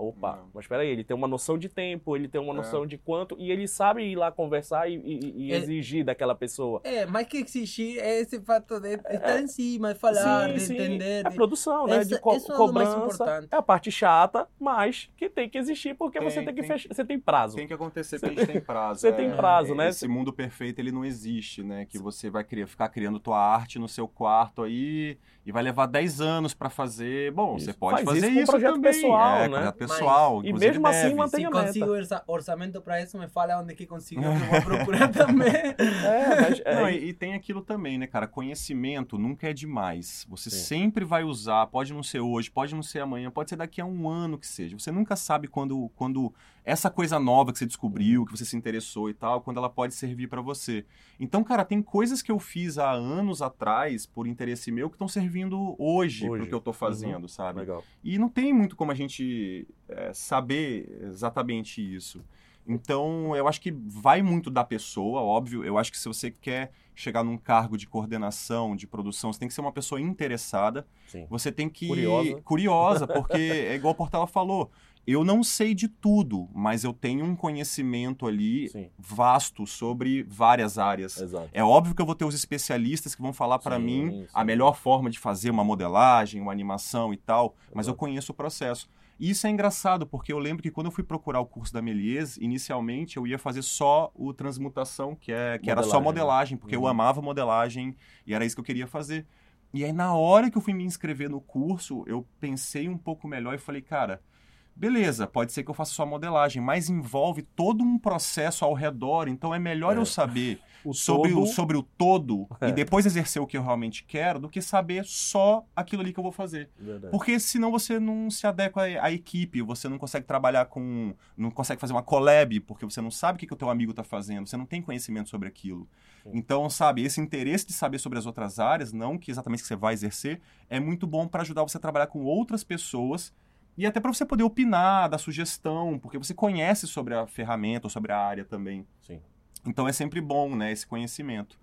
Opa, Não. mas espera aí, ele tem uma noção de tempo, ele tem uma É. noção de quanto, e ele sabe ir lá conversar e, e- e É. exigir daquela pessoa. É, mais que exigir é esse fato de estar em cima, de falar, Sim, de sim, entender. É produção, né? Essa- de co isso é o mais cobrança. importante. É a parte chata, mas que tem que existir porque Tem, você tem que tem. fechar. Você tem prazo. Tem que acontecer porque a gente tem prazo. Você é. tem prazo, né? Esse mundo perfeito, ele não existe, né? Que você vai criar, ficar criando tua arte no seu quarto aí e vai levar 10 anos pra fazer. Bom, Isso. você pode Faz fazer isso com isso, projeto também. pessoal, é, né? projeto pessoal. E inclusive mesmo assim deve. mantém Se a meta. consigo orça- orçamento para isso, me fala onde que consigo, que eu vou procurar também. É, mas é, Não, e, e tem aquilo também, né, cara? Conhecimento nunca é demais. Você Sim. sempre vai usar, pode não ser hoje, pode não ser amanhã, pode ser daqui a um ano que seja. Você nunca sabe quando, quando essa coisa nova que você descobriu, que você se interessou e tal, quando ela pode servir pra você. Então, cara, tem coisas que eu fiz há anos atrás, por interesse meu, que estão servindo hoje, Hoje. pro que eu tô fazendo, sabe? legal. E não tem muito como a gente é, saber exatamente isso. Então, eu acho que vai muito da pessoa, óbvio. Eu acho que se você quer chegar num cargo de coordenação, de produção, você tem que ser uma pessoa interessada. Sim. Você tem que. Curiosa. Curiosa, porque é igual o Portela falou. Eu não sei de tudo, mas eu tenho um conhecimento ali Sim, vasto sobre várias áreas. exato. É óbvio que eu vou ter os especialistas que vão falar para mim sim. a melhor forma de fazer uma modelagem, uma animação e tal, mas eu Exato. conheço o processo. E isso é engraçado, porque eu lembro que quando eu fui procurar o curso da Melies, inicialmente eu ia fazer só o transmutação, que, é, que era só Modelagem, né? porque eu Uhum. amava modelagem e era isso que eu queria fazer. E aí, na hora que eu fui me inscrever no curso, eu pensei um pouco melhor e falei, cara, Beleza, pode ser que eu faça só modelagem, mas envolve todo um processo ao redor, então é melhor É. eu saber O sobre, todo- o, sobre o todo É. e depois exercer o que eu realmente quero do que saber só aquilo ali que eu vou fazer. Verdade. Porque senão você não se adequa à equipe, você não consegue trabalhar com. não consegue fazer uma collab, porque você não sabe o que, que o teu amigo está fazendo, você não tem conhecimento sobre aquilo. Então, sabe, esse interesse de saber sobre as outras áreas, não que exatamente que você vai exercer, é muito bom para ajudar você a trabalhar com outras pessoas e até para você poder opinar, dar sugestão, porque você conhece sobre a ferramenta ou sobre a área também. Sim. Então é sempre bom, né, esse conhecimento.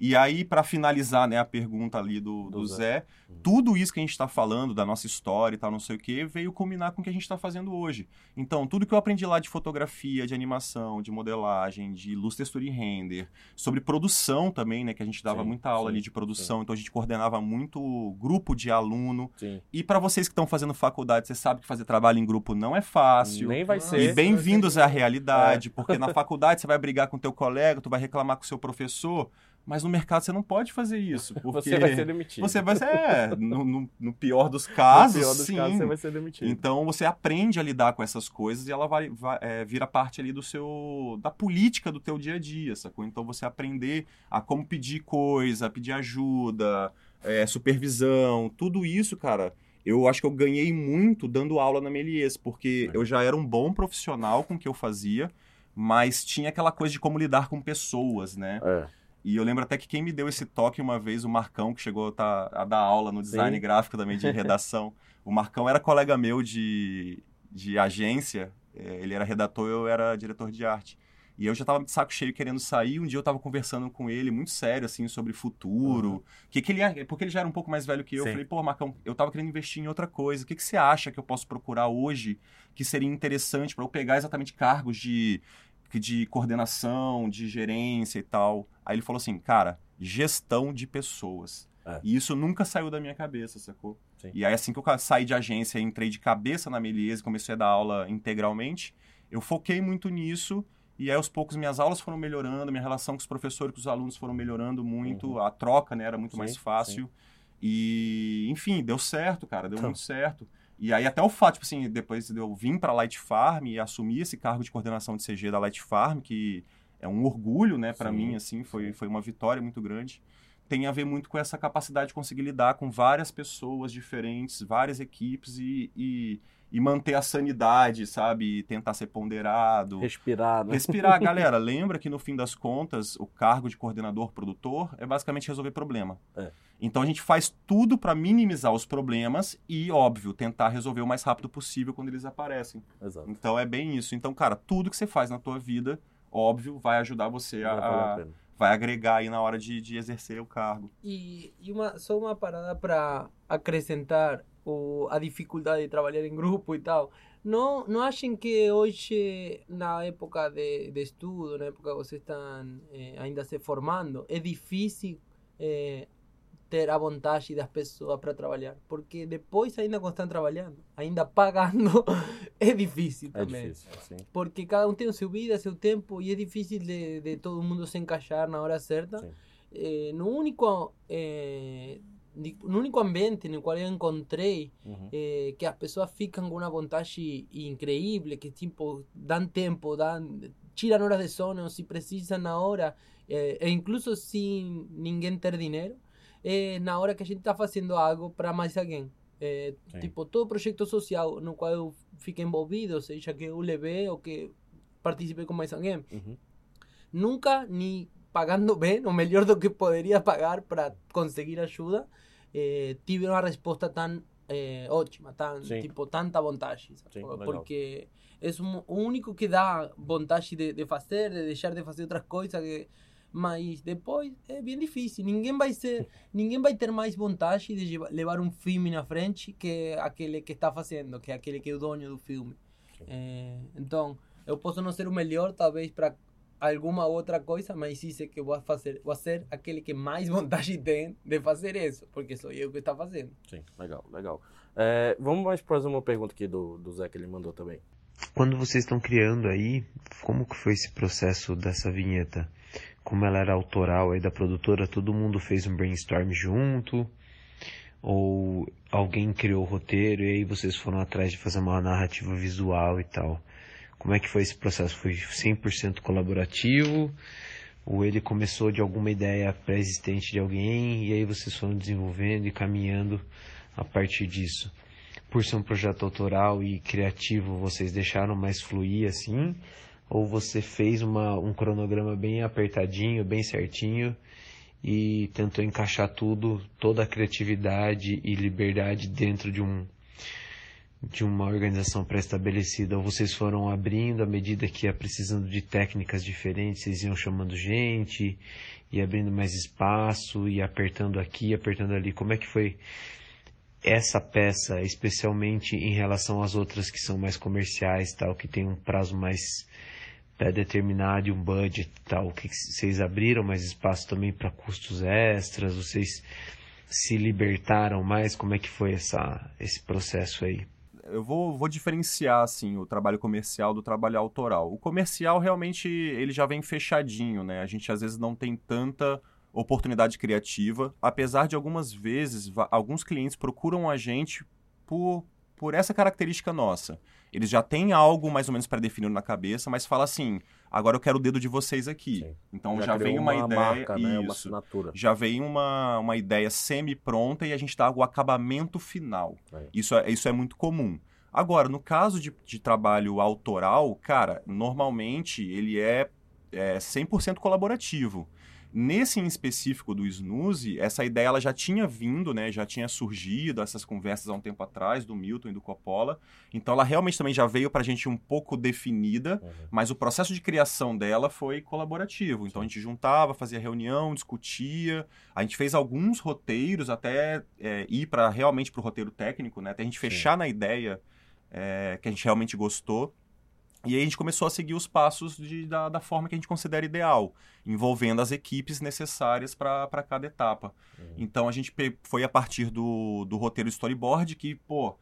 E aí, para finalizar, né, a pergunta ali do, do, Do Zé, Zé. tudo isso que a gente está falando, da nossa história e tal, não sei o quê, veio culminar com o que a gente está fazendo hoje. Então, tudo que eu aprendi lá de fotografia, de animação, de modelagem, de luz, textura e render, sobre produção também, né, que a gente dava Sim, muita aula sim, ali de produção, então a gente coordenava muito grupo de aluno. Sim. E para vocês que estão fazendo faculdade, você sabe que fazer trabalho em grupo não é fácil. Nem vai ser. E bem-vindos à É. realidade, porque na faculdade você vai brigar com teu colega, tu vai reclamar com o seu professor, mas no mercado você não pode fazer isso, porque Você vai ser demitido. você vai ser, é, no, no- no pior dos casos, No pior dos sim. casos, você vai ser demitido. Então você aprende a lidar com essas coisas e ela vai, vai é, vira parte ali do seu da política do teu dia a dia, sacou? Então você aprender a como pedir coisa, pedir ajuda, é, supervisão, tudo isso, cara. Eu acho que eu ganhei muito dando aula na Melies, porque É. eu já era um bom profissional com o que eu fazia, mas tinha aquela coisa de como lidar com pessoas, né? É. E eu lembro até que quem me deu esse toque uma vez, o Marcão, que chegou a, tá- a dar aula no design Sim. gráfico também de redação. o Marcão era colega meu de, de agência, é, ele era redator, eu era diretor de arte. E eu já tava de saco cheio querendo sair. Um dia eu tava conversando com ele, muito sério, assim, sobre futuro. Que que ele, ia- porque ele já era um pouco mais velho que eu. Eu Sim. falei, pô, Marcão, eu tava querendo investir em outra coisa. O que, que você acha que eu posso procurar hoje que seria interessante para eu pegar exatamente cargos de, de coordenação, de gerência e tal? Aí ele falou assim, cara, gestão de pessoas. É. E isso nunca saiu da minha cabeça, sacou? Sim. E aí, assim que eu saí de agência e entrei de cabeça na Meliese e comecei a dar aula integralmente, eu foquei muito nisso. E aí, aos poucos, minhas aulas foram melhorando, minha relação com os professores, com os alunos foram melhorando muito, a troca, né, era muito Sim, mais fácil. sim. E, enfim, deu certo, cara, deu Então. muito certo. E aí, até o fato, tipo assim, depois de eu vim pra Light Farm e assumir esse cargo de coordenação de CG da Light Farm, que é um orgulho, né, Sim, mim, assim, foi, foi uma vitória muito grande tem a ver muito com essa capacidade de conseguir lidar com várias pessoas diferentes, várias equipes e, e, e manter a sanidade, sabe? E tentar ser ponderado. Respirar, né? Respirar, galera. Lembra que no fim das contas, o cargo de coordenador produtor é basicamente resolver problema. É. Então a gente faz tudo para minimizar os problemas e, óbvio, tentar resolver o mais rápido possível quando eles aparecem. Exato. Então é bem isso. Então, cara, tudo que você faz na tua vida, óbvio, vai ajudar você a, Vai a a- vai agregar aí na hora de, de exercer o cargo. E, e uma, só uma parada para acrescentar o, a dificuldade de trabalhar em grupo e tal. Não, não achem que hoje, na época de, de estudo, na época que vocês estão eh, ainda se formando, é difícil eh, ter a vontade das pessoas para trabalhar. Porque depois, ainda quando estão trabalhando, ainda pagando, é difícil É também. difícil, sim. Porque cada um tem a sua vida, seu tempo, e é difícil de, de todo mundo se encaixar na hora certa. Eh, no, único, eh, di- no único ambiente no qual eu encontrei Uhum. eh, que as pessoas ficam com uma vontade incrível, que tipo, dão tempo, dão, tiram horas de sono se precisam na hora, eh, e incluso sem ninguém ter dinheiro, é na hora que a gente está fazendo algo para mais alguém. Sim. tipo, todo projeto social no qual eu fiquei envolvido, seja que eu levei ou que participei com mais alguém, Uhum. nunca ni pagando bem, ou melhor do que poderia pagar para conseguir ajuda, eh, tive uma resposta tão eh, ótima, tão, Sim. tipo, tanta vontade. Sim. Porque é um- o único que dá vontade de, de fazer, de deixar de fazer outras coisas, que, mas depois é bem difícil. Ninguém vai ser, ninguém vai ter mais vontade de levar um filme na frente que aquele que está fazendo, que aquele que é o dono do filme. Eh, então, eu posso não ser o melhor, talvez, para alguma outra coisa, mas sim sei que eu vou fazer, vou ser aquele que mais vontade tem de fazer isso, porque sou eu que está fazendo. Sim, legal, legal. É, vamos mais para uma pergunta aqui do, do Zé que ele mandou também. Quando vocês estão criando aí, como que foi esse processo dessa vinheta? Como ela era autoral aí da produtora, todo mundo fez um brainstorm junto? Ou alguém criou o roteiro e aí vocês foram atrás de fazer uma narrativa visual e tal? Como é que foi esse processo? Foi 100% colaborativo? Ou ele começou de alguma ideia pré-existente de alguém e aí vocês foram desenvolvendo e caminhando a partir disso? Por ser um projeto autoral e criativo, vocês deixaram mais fluir assim? Ou você fez uma, um cronograma bem apertadinho, bem certinho e tentou encaixar tudo, toda a criatividade e liberdade dentro de um de uma organização pré-estabelecida, ou vocês foram abrindo à medida que ia precisando de técnicas diferentes, vocês iam chamando gente e abrindo mais espaço e apertando aqui, apertando ali. Como é que foi essa peça, especialmente em relação às outras que são mais comerciais, tal, que tem um prazo mais pré-determinado e um budget, tal, que vocês abriram mais espaço também para custos extras, vocês se libertaram mais? Como é que foi essa, esse processo aí? eu vou, vou diferenciar assim o trabalho comercial do trabalho autoral. O comercial realmente ele já vem fechadinho, né? A gente às vezes não tem tanta oportunidade criativa, apesar de algumas vezes alguns clientes procuram a gente por, por essa característica nossa. Eles já têm algo mais ou menos pré-definido na cabeça, mas fala assim: agora eu quero o dedo de vocês aqui. Sim. Então já, já vem uma, uma ideia. Marca, né? Uma assinatura. Já vem uma, uma ideia semi-pronta e a gente dá o acabamento final. É. Isso, é, isso é muito comum. Agora, no caso de, de trabalho autoral, cara, normalmente ele é, é 100% colaborativo. Nesse em específico do Snooze, essa ideia ela já tinha vindo, né? Já tinha surgido essas conversas há um tempo atrás do Milton e do Coppola. Então ela realmente também já veio para a gente um pouco definida, uhum. mas o processo de criação dela foi colaborativo. Então a gente juntava, fazia reunião, discutia. A gente fez alguns roteiros até é, ir para realmente para o roteiro técnico, né? Até a gente fechar Sim. na ideia é, que a gente realmente gostou. E aí a gente começou a seguir os passos de, da, da, forma que a gente considera ideal, envolvendo as equipes necessárias para cada etapa. Uhum. Então a gente foi a partir do, do roteiro storyboard que, pô,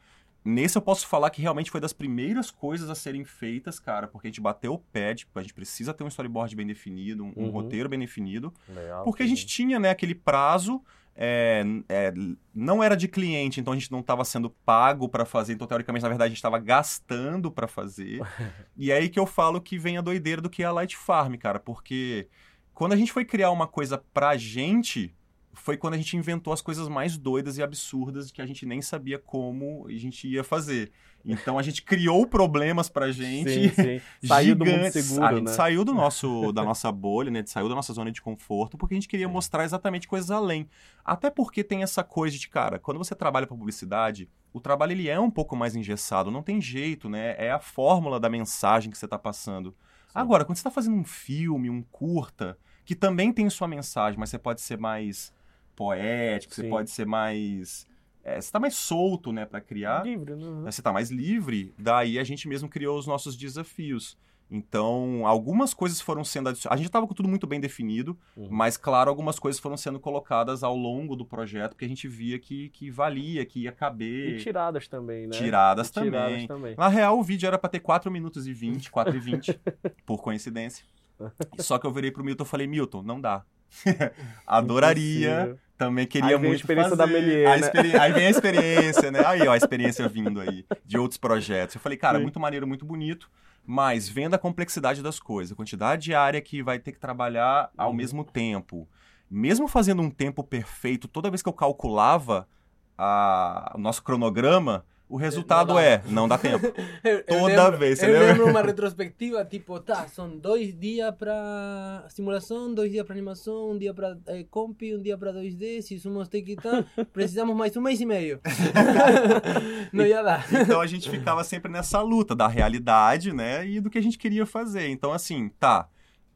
nesse eu posso falar que realmente foi das primeiras coisas a serem feitas, cara, porque a gente bateu o pé, tipo, a gente precisa ter um storyboard bem definido, um, uhum. um roteiro bem definido, Legal, porque a gente tinha, né, aquele prazo é, é, não era de cliente, então a gente não estava sendo pago para fazer, então teoricamente, na verdade, a gente estava gastando para fazer. e é aí que eu falo que vem a doideira do que é a Light Farm, cara, porque quando a gente foi criar uma coisa pra gente, foi quando a gente inventou as coisas mais doidas e absurdas que a gente nem sabia como a gente ia fazer. Então a gente criou problemas pra gente. Sim, sim. Saiu do mundo seguro, a gente né? saiu do nosso, da nossa bolha, né? Saiu da nossa zona de conforto, porque a gente queria mostrar exatamente coisas além. Até porque tem essa coisa de, cara, quando você trabalha para publicidade, o trabalho ele é um pouco mais engessado, não tem jeito, né? É a fórmula da mensagem que você está passando. Sim. Agora, quando você está fazendo um filme, um curta, que também tem sua mensagem, mas você pode ser mais poético, Sim. você pode ser mais. É, você está mais solto, né, para criar. Livre, né? Você está mais livre. Daí a gente mesmo criou os nossos desafios. Então, algumas coisas foram sendo adicionadas. A gente estava com tudo muito bem definido, uhum. mas, claro, algumas coisas foram sendo colocadas ao longo do projeto, porque a gente via que, que valia, que ia caber. E tiradas também, né? Tiradas, também. tiradas também. Na real, o vídeo era para ter 4 minutos e 20, 4 e 20, por coincidência. Só que eu virei pro Milton e falei, Milton, não dá. Adoraria. Também queria aí muito a experiência fazer. da Melier, né? experi... Aí vem a experiência, né? Aí, ó, a experiência vindo aí de outros projetos. Eu falei, cara, Sim. muito maneiro, muito bonito, mas vendo a complexidade das coisas, a quantidade de área que vai ter que trabalhar ao uhum. mesmo tempo. Mesmo fazendo um tempo perfeito, toda vez que eu calculava a... o nosso cronograma, o resultado é, não dá tempo. Toda lembro, vez. Você eu lembro uma retrospectiva, tipo, tá, são dois dias para simulação, dois dias para animação, um dia para eh, comp, um dia para 2D, se somos take tá, precisamos mais um mês e meio. não ia dar. Então a gente ficava sempre nessa luta da realidade, né, e do que a gente queria fazer. Então, assim, tá,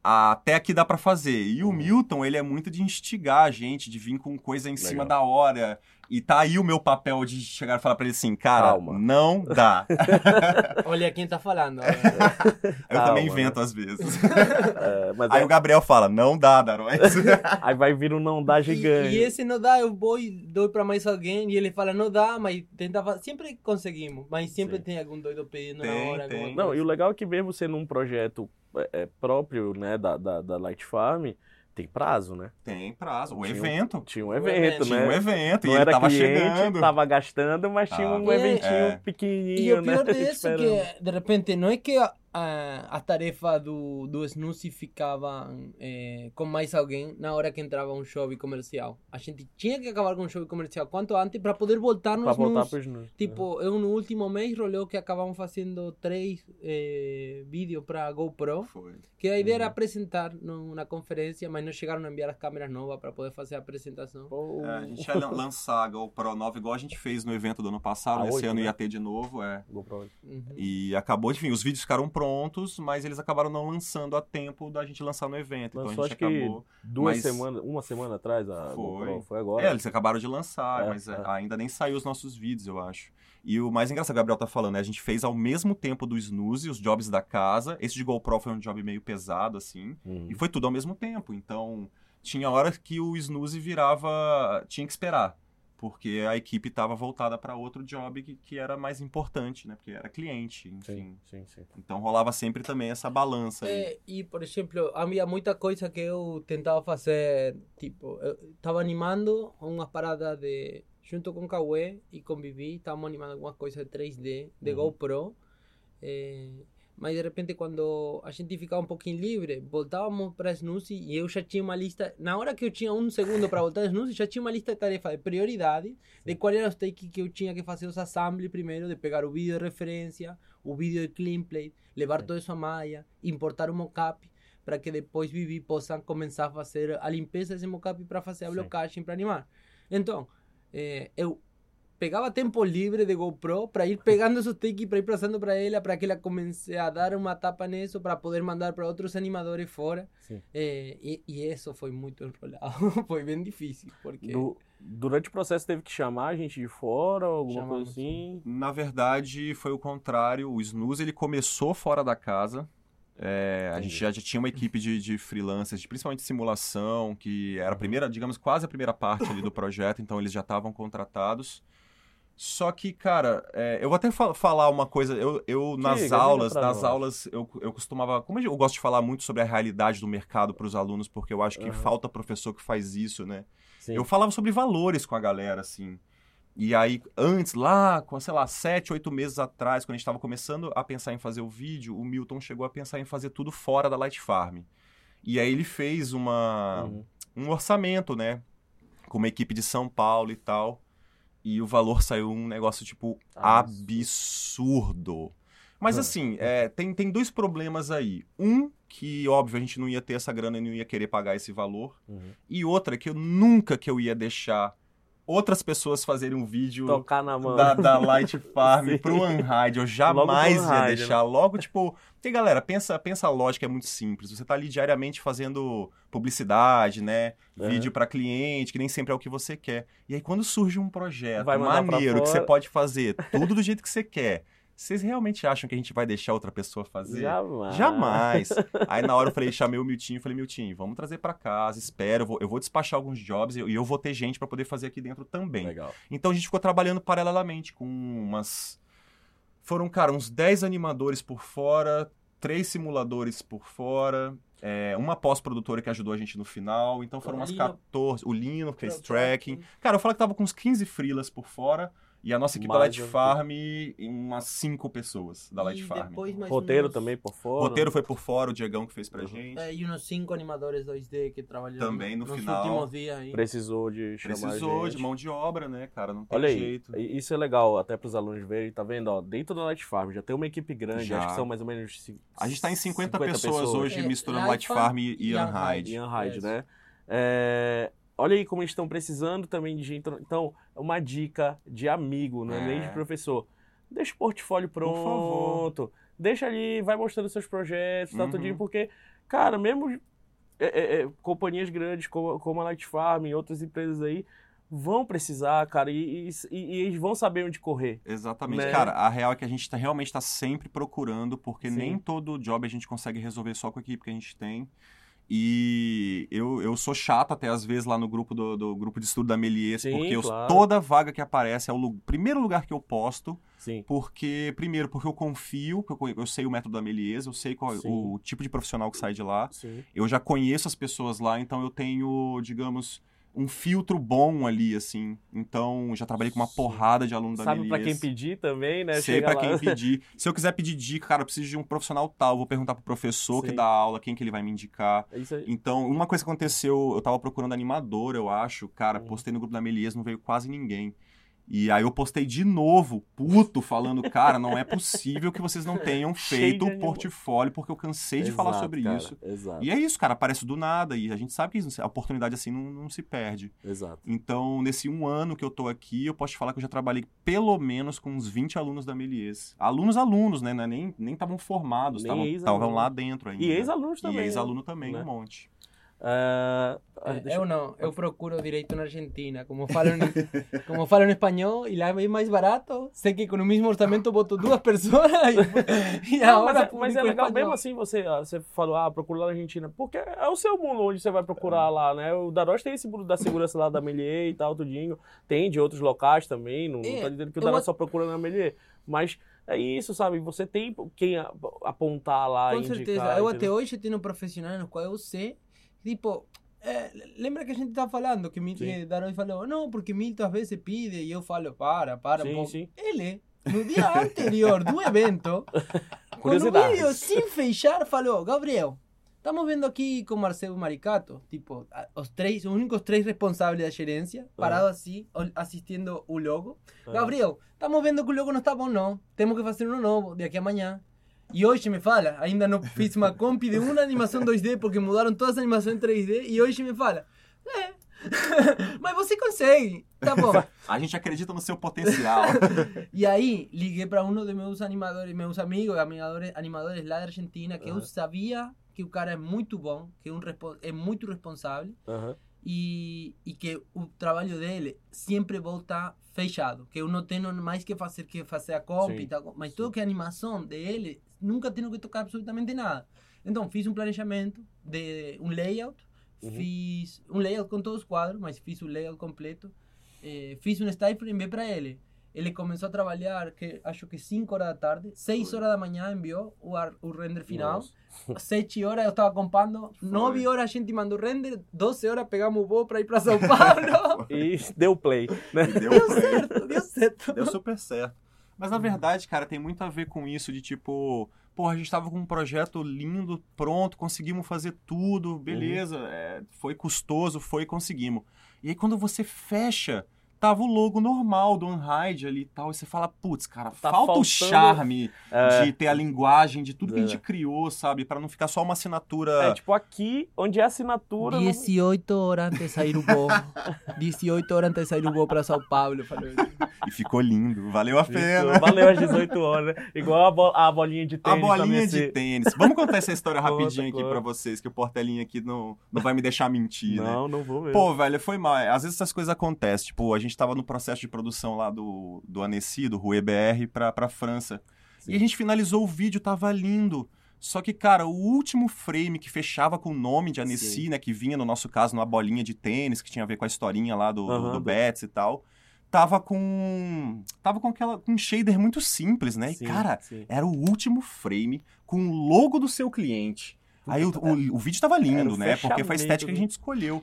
até aqui dá para fazer. E o uhum. Milton, ele é muito de instigar a gente, de vir com coisa em Legal. cima da hora. E tá aí o meu papel de chegar e falar pra ele assim, cara, Calma. não dá. Olha quem tá falando. Eu Calma. também invento às vezes. É, aí é... o Gabriel fala, não dá, Daróis. aí vai vir um não dá gigante. E, e, esse não dá, eu vou e dou pra mais alguém, e ele fala, não dá, mas tentava, sempre conseguimos, mas sempre Sim. tem algum doido pedindo na hora. Tem. Não, e o legal é que mesmo sendo um projeto é, é, próprio, né, da, da, da Light Farm, tem prazo, né? Tem prazo. O Tinha um- evento. Tinha um O evento, evento. Tinha né? um evento. Não e ele era tava cliente, chegando. tava gastando, mas tinha Ah. um É, eventinho é. pequenininho, E o né? pior disso é que, de repente, não é que a, a, tarefa do, do snooze ficava eh, com mais alguém na hora que entrava um show comercial. A gente tinha que acabar com o show comercial quanto antes para poder voltar no Pra voltar snooze. Tipo, eu no último mês rolou que acabamos fazendo três eh, vídeos para GoPro. Foi. Que a ideia era Uhum. apresentar numa conferência, mas não chegaram a enviar as câmeras novas para poder fazer a apresentação. É, a gente ia lan- lançar a GoPro 9 igual a gente fez no evento do ano passado. A Esse oito, ano né? ia ter de novo, é. GoPro. Uhum. E acabou, enfim, os vídeos ficaram prontos, mas eles acabaram não lançando a tempo da gente lançar no evento. Lançou então a gente acabou. duas mas- semanas, uma semana atrás a Foi. GoPro. Foi agora. É, eles acabaram de lançar, É, mas é, é. ainda nem saiu os nossos vídeos, eu acho. E o mais engraçado, o Gabriel tá falando, né? A gente fez ao mesmo tempo do Snooze, os jobs da casa. Esse de GoPro foi um job meio pesado, assim. Uhum. E foi tudo ao mesmo tempo. Então, tinha horas que o snooze virava. tinha que esperar. Porque a equipe estava voltada para outro job que, que era mais importante, né? Porque era cliente, enfim. Sim, sim, sim. Então rolava sempre também essa balança aí. É, e, por exemplo, havia muita coisa que eu tentava fazer, tipo, eu estava animando umas paradas de... Junto com o Cauê e com o Vivi, estávamos animando algumas coisas de 3D, de Uhum. GoPro. eh, mas, de repente, quando a gente ficava um pouquinho livre, voltávamos para Snooze e eu já tinha uma lista... Na hora que eu tinha um segundo para voltar a Snooze, já tinha uma lista de tarefas de prioridade, de qual era os takes que eu tinha que fazer os assembly primeiro, de pegar o vídeo de referência, o vídeo de clean plate, levar todo isso a malha, importar o mockup para que depois Vivi possam começar a fazer a limpeza desse mockup para fazer a blocagem para animar. Então, eh, eu pegava tempo livre de GoPro para ir pegando esses takes para ir passando para ela, para que ela comece a dar uma tapa nisso, para poder mandar para outros animadores fora. Eh, e, e isso foi muito enrolado, foi bem difícil, porque... Du- durante o processo teve que chamar a gente de fora, alguma Chamamos, coisa assim. Na verdade, foi o contrário. O snooze ele começou fora da casa. É, a gente já, já tinha uma equipe de, de freelancers, de, principalmente de simulação, que era a primeira, digamos, quase a primeira parte ali do projeto, então eles já estavam contratados. Só que, cara, é, eu vou até fa- falar uma coisa. Eu, eu nas diga aulas, nas nós. aulas, eu, eu costumava. Como eu gosto de falar muito sobre a realidade do mercado para os alunos, porque eu acho que Aham. falta professor que faz isso, né? Sim. Eu falava sobre valores com a galera, assim. E aí, antes, lá, com, sei lá, sete, oito meses atrás, quando a gente estava começando a pensar em fazer o vídeo, o Milton chegou a pensar em fazer tudo fora da Light Farm. E aí ele fez uma, Uhum. um orçamento, né? Com uma equipe de São Paulo e tal. E o valor saiu um negócio, tipo, absurdo. Mas assim, é, tem, tem dois problemas aí. Um, que óbvio a gente não ia ter essa grana e não ia querer pagar esse valor. Uhum. E outra, que eu nunca que eu ia deixar outras pessoas fazerem um vídeo Tocar na mão. da, da Light Farm pro Unhide. Eu jamais ia deixar. Logo, tipo... Porque, galera, pensa, pensa a lógica, é muito simples. Você tá ali diariamente fazendo publicidade, né? Vídeo pra cliente, que nem sempre é o que você quer. E aí, quando surge um projeto maneiro, que você pode fazer tudo do jeito que você quer, vocês realmente acham que a gente vai deixar outra pessoa fazer? Jamais. Jamais. Aí na hora eu falei, chamei o Miltinho, falei, Miltinho, vamos trazer pra casa, espero, eu vou, eu vou despachar alguns jobs e eu, eu vou ter gente pra poder fazer aqui dentro também. Legal. Então a gente ficou trabalhando paralelamente com umas. Foram, cara, uns 10 animadores por fora, três simuladores por fora, é, uma pós-produtora que ajudou a gente no final. Então foram O umas Lino. 14. O Lino, fez Pro tracking. Cara, eu falo que tava com uns 15 freelas por fora. E a nossa equipe da Mais Light um- Farm, e umas 5 pessoas da Light E Farm. depois mais Roteiro uns- também por fora. roteiro foi por fora, o Diegão que fez pra gente. É, e uns cinco animadores 2D que trabalharam Também no final. aí. Precisou de chamar Precisou de mão de obra, né, cara? Não tem Olha aí, jeito. i- isso é legal até para os alunos verem, tá vendo? Ó, dentro da Light Farm já tem uma equipe grande, Já. acho que são mais ou menos A gente tá em 50, pessoas, hoje, É, misturando Light Light Farm Farm e e Unhide. Ian Hyde, Isso. né? É, olha aí como eles estão precisando também de gente. Então, uma dica de amigo, não é, É. nem de professor. Deixa o portfólio favor. pronto. Deixa ali, vai mostrando seus projetos, tá Uhum. tudinho, porque, cara, mesmo é, é, é, companhias grandes como, como a Light Farm e outras empresas aí vão precisar, cara, e, e, e- e eles vão saber onde correr. Exatamente. Né? Cara, a real é que a gente tá, realmente está sempre procurando, porque Sim. nem todo job a gente consegue resolver só com a equipe que a gente tem. E eu, eu sou chato até às vezes lá no grupo do, do grupo de estudo da Melies, Sim, porque eu- claro. toda vaga que aparece é o lu- primeiro lugar que eu posto, Sim. porque, primeiro, porque eu confio, porque eu, eu sei o método da Melies, eu sei qual, Sim. o tipo de profissional que sai de lá, Sim. eu já conheço as pessoas lá, então eu tenho, digamos, um filtro bom ali, assim. Então, já trabalhei com uma porrada de aluno da Sabe pra quem pedir também, né? Sei lá- quem pedir. Se eu quiser pedir dica, cara, eu preciso de um profissional tal. Vou perguntar pro professor que Sim. dá aula, quem que ele vai me indicar. É Isso aí. Então, uma coisa que aconteceu, eu tava procurando animador, eu acho. Cara, Uhum. postei no grupo da Melies, não veio quase ninguém. E aí eu postei de novo, puto, falando, cara, não é possível que vocês não tenham feito o portfólio, porque eu cansei de falar sobre cara, isso. Exato. E é isso, cara, aparece do nada. E a gente sabe que a oportunidade assim não, não se perde. Exato. Então, nesse um ano que eu tô aqui, eu posso te falar que eu já trabalhei pelo menos com uns 20 alunos da Melies. Alunos, alunos, né? É Nem estavam formados, Nem estavam ex-aluno. estavam lá dentro ainda. E ex-alunos E também. né? ex-aluno também, Né? um monte. Ah, ah, deixa Eu não, eu procuro direito na Argentina. Como falam, como falam espanhol e lá é mais barato, sei que com o mesmo orçamento boto duas pessoas e, e Não, mas, é, mas é legal espanhol. mesmo assim você, ah, você falou, ah, procura lá na Argentina. Porque é o seu mundo onde você vai procurar lá, né? O Daros tem esse mundo da segurança lá da Melier e tal, tudinho. Tem de outros locais também. Não, não tá dizendo que o acho- só procura na Melier. Mas é isso, sabe? Você tem quem apontar lá Com indicar. certeza. Eu até hoje tenho profissionais nos quais eu sei, tipo, eh, lembra que a gente estava falando, que, Mil, que Daroi falou, não, porque Milton às vezes pede e eu falo, para, para um pouco. sim. Ele, no dia anterior do evento, com o vídeo sem fechar, falou, Gabriel, estamos vendo aqui com Marcelo Maricato, tipo, os três, os únicos três responsáveis da gerência, parados assim, ol- assistindo o logo. Ah. Gabriel, estamos vendo que o logo não está bom, não. Temos que fazer um novo de aqui a amanhã. E hoje me fala, ainda não fiz uma comp de uma animação 2D, porque mudaram todas as animações em 3D, e hoje me fala, é, mas você consegue, tá bom. A gente acredita no seu potencial. E aí, liguei para um de meus animadores, meus amigos, animadores, animadores lá da Argentina, que eu Aham. sabia que o cara é muito bom, que é, um, é muito responsável, Aham. e, e que o trabalho dele sempre volta fechado, que eu não tenho mais que fazer que fazer a comp Sim, e tal, mas sim. tudo que é animação dele, nunca tenho que tocar absolutamente nada. Então fiz um planejamento de um layout, Uhum. fiz um layout com todos os quadros, mas fiz o layout completo, eh, fiz um stifle e enviei para ele. Ele começou a trabalhar, que acho que 5 horas da tarde, 6 horas da manhã enviou o, ar- o render final. Nossa. 7 horas eu estava compando, 9 horas a gente mandou render, 12 horas pegamos o voo para ir para São Paulo. E deu play, né? Deu, deu certo, deu certo. deu super certo. Mas na verdade, cara, tem muito a ver com isso de tipo, porra, a gente tava com um projeto lindo, pronto, conseguimos fazer tudo, beleza, é, foi custoso, foi, conseguimos. E aí quando você fecha, tava o logo normal do Unhide ali e tal, e você fala, putz, cara, Tá falta o faltando- charme É. de ter a linguagem, de tudo que a É. gente criou, sabe? Pra não ficar só uma assinatura. É tipo aqui, onde é assinatura. não- 18 horas antes de sair o voo. 18 horas antes de sair o voo para São Paulo. Falou. E ficou lindo, valeu a pena. Valeu às 18 horas, né? Igual a, bo- a bolinha de A tênis. bolinha também, de tênis. Vamos contar essa história rapidinho aqui pra vocês, que o Portelinha aqui não, não vai me deixar mentir, né? Não, não vou mesmo. Pô, velho, foi mal. Às vezes essas coisas acontecem. Tipo, a gente tava no processo de produção lá do, do Annecy, do Rue BR, pra, pra França. Sim. E a gente finalizou o vídeo, tava lindo. Só que, cara, o último frame que fechava com o nome de Annecy, Sim. né? Que vinha, no nosso caso, numa bolinha de tênis, que tinha a ver com a historinha lá do, Aham, do do- Betts e tal. Tava com. Tava com aquela. com um shader muito simples, né? E, Sim, cara, sim. era o último frame com o logo do seu cliente. Aí o, o, o vídeo tava lindo, né? Porque foi a estética que a gente escolheu.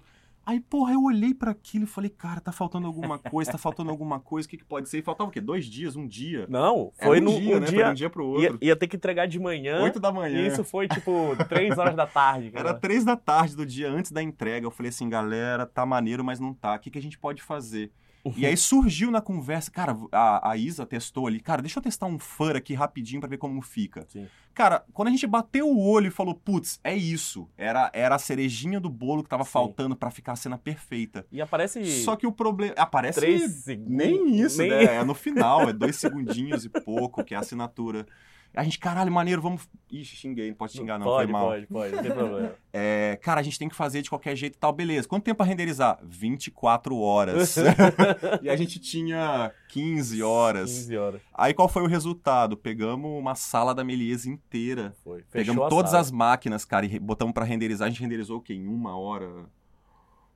Aí, porra, eu olhei pra aquilo e falei, cara, tá faltando alguma coisa, tá faltando alguma coisa, o que, que pode ser? E faltava o quê? Dois dias, um dia? Não, Era foi um no dia, um né? Foi dia. de um dia pro ia, outro. ia ter que entregar de manhã. Oito da manhã. E isso foi tipo 3 horas da tarde. Era cara. três da tarde do dia antes da entrega. Eu falei assim, galera, tá maneiro, mas não tá. O que, que a gente pode fazer? E aí surgiu na conversa, cara, a, a Isa testou ali, cara, deixa eu testar um fur aqui rapidinho pra ver como fica. Sim. Cara, quando a gente bateu o olho e falou, putz, é isso. Era, era a cerejinha do bolo que tava Sim. faltando pra ficar a cena perfeita. E aparece. Só que o problema. Aparece. Três segundos. Nem isso, Nem- né? É no final, é dois segundinhos e pouco, que é a assinatura. A gente, caralho, maneiro, vamos. Ixi, xinguei, não pode xingar, não, pode, foi mal. Pode, pode, não tem problema. É, cara, a gente tem que fazer de qualquer jeito e tal, beleza. Quanto tempo pra renderizar? 24 horas. e a gente tinha 15 horas. 15 horas. Aí qual foi o resultado? Pegamos uma sala da Melies inteira. Foi. Fechou Pegamos todas sala. as máquinas, cara, e botamos pra renderizar. A gente renderizou o quê? Em uma hora?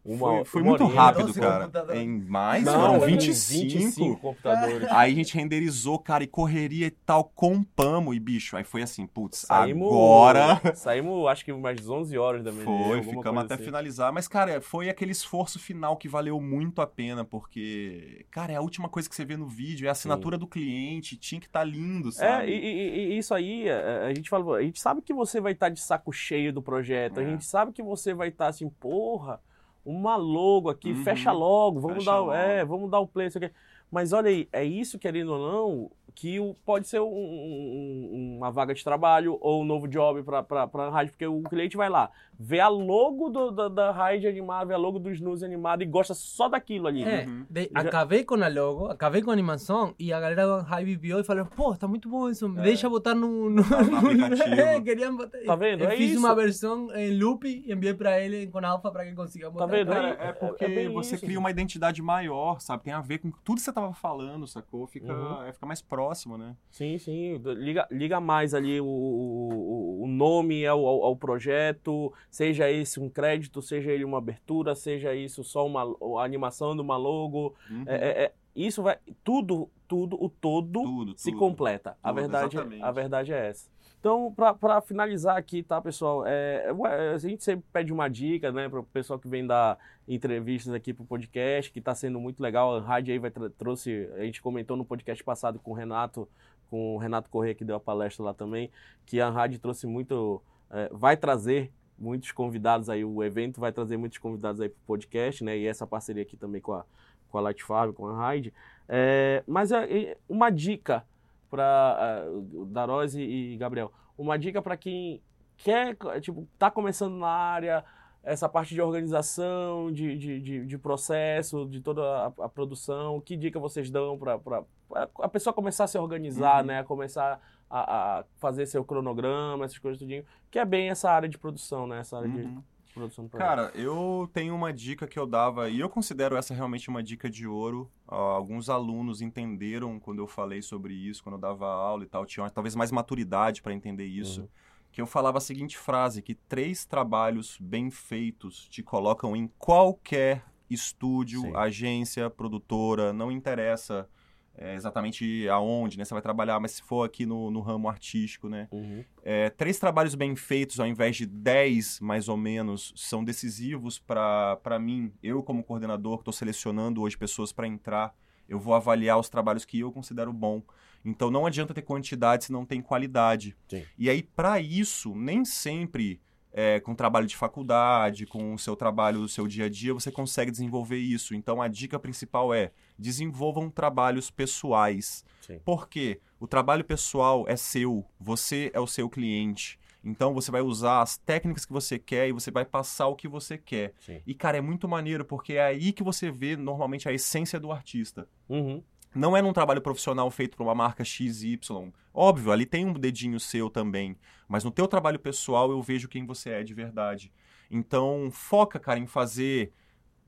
Uma foi foi uma muito horinha. rápido, cara. Em mais? Não, foram em 25. 25 computadores. Aí a gente renderizou, cara, e correria e tal, compamos, e bicho, aí foi assim, putz, Saímos, agora... Saímos, acho que umas 11 horas da manhã. Foi, ficamos até assim. finalizar. Mas, cara, foi aquele esforço final que valeu muito a pena, porque, cara, é a última coisa que você vê no vídeo, é a assinatura do cliente, tinha que estar lindo, É, sabe? e, e- e isso aí, a, a gente fala, a gente sabe que você vai estar de saco cheio do projeto, a É. gente sabe que você vai estar assim, porra, uma logo aqui, Uhum. fecha logo, vamos Fecha dar, logo. é, vamos dar o play, isso aqui. Mas olha aí, é isso, querendo ou não, que o- pode ser um- um- uma vaga de trabalho ou um novo job para a rádio, porque o cliente vai lá, vê a logo do- da, da rádio animada, vê a logo do snooze animado e gosta só daquilo ali. É, Uhum. de- Já- acabei com a logo, acabei com a animação e a galera do Hype viu e falou, pô, tá muito bom isso, deixa botar no, no, Botar no. É, queriam botar. Tá vendo? Eu É fiz isso. uma versão em loop e enviei pra ele com alfa pra que consiga botar. vendo? Cara, É- é porque é bem você isso, cria uma identidade maior, sabe? Tem a ver com tudo que você tava falando, sacou? Fica, Uhum. é, fica mais próximo, né? Sim, sim. Liga, liga mais ali o, o, o nome ao, ao, ao projeto, seja esse um crédito, seja ele uma abertura, seja isso só uma a animação de uma logo. Uhum. É, é- é- isso vai. Tudo, tudo, o todo tudo, se tudo. completa. a, Tudo, verdade, exatamente. a verdade é essa. Então, para finalizar aqui, tá, pessoal? É, ué, a gente sempre pede uma dica, né, para o pessoal que vem dar entrevistas aqui pro podcast, que está sendo muito legal. A rádio aí vai trouxe, a gente comentou no podcast passado com o Renato, com o Renato Corrêa, que deu a palestra lá também, que a rádio trouxe muito, é, vai trazer muitos convidados aí, o evento vai trazer muitos convidados aí pro podcast, né, e essa parceria aqui também com a, com a Light Farm, com a Raid. É, mas é, é, uma dica para uh, Darose e Gabriel, uma dica para quem quer, tipo, tá começando na área, essa parte de organização, de, de, de, de processo, de toda a, a produção, que dica vocês dão para a pessoa começar a se organizar, Uhum. né? Começar a, a fazer seu cronograma, essas coisas tudinho, que é bem essa área de produção, né? Essa área de Uhum. Produção do. Cara, eu tenho uma dica que eu dava, e eu considero essa realmente uma dica de ouro. Ah, alguns alunos entenderam quando eu falei sobre isso, quando eu dava aula e tal, tinham talvez mais maturidade para entender isso. Uhum. Que eu falava a seguinte frase: que três trabalhos bem feitos te colocam em qualquer estúdio, Sim. agência, produtora, não interessa é, exatamente aonde, né? Você vai trabalhar, mas se for aqui no, no ramo artístico, né? Uhum. É, três trabalhos bem feitos, ao invés de dez, mais ou menos, são decisivos para mim. Eu, como coordenador, que estou selecionando hoje pessoas para entrar, eu vou avaliar os trabalhos que eu considero bom. Então, não adianta ter quantidade se não tem qualidade. Sim. E aí, para isso, nem sempre é, com trabalho de faculdade, com o seu trabalho do seu dia a dia, você consegue desenvolver isso. Então, a dica principal é desenvolvam trabalhos pessoais. Sim. Porque o trabalho pessoal é seu, você é o seu cliente. Então você vai usar as técnicas que você quer e você vai passar o que você quer. Sim. E cara, é muito maneiro porque é aí que você vê normalmente a essência do artista. Uhum. Não é num trabalho profissional feito por uma marca XY. Óbvio, ali tem um dedinho seu também. Mas no teu trabalho pessoal eu vejo quem você é de verdade. Então foca, cara, em fazer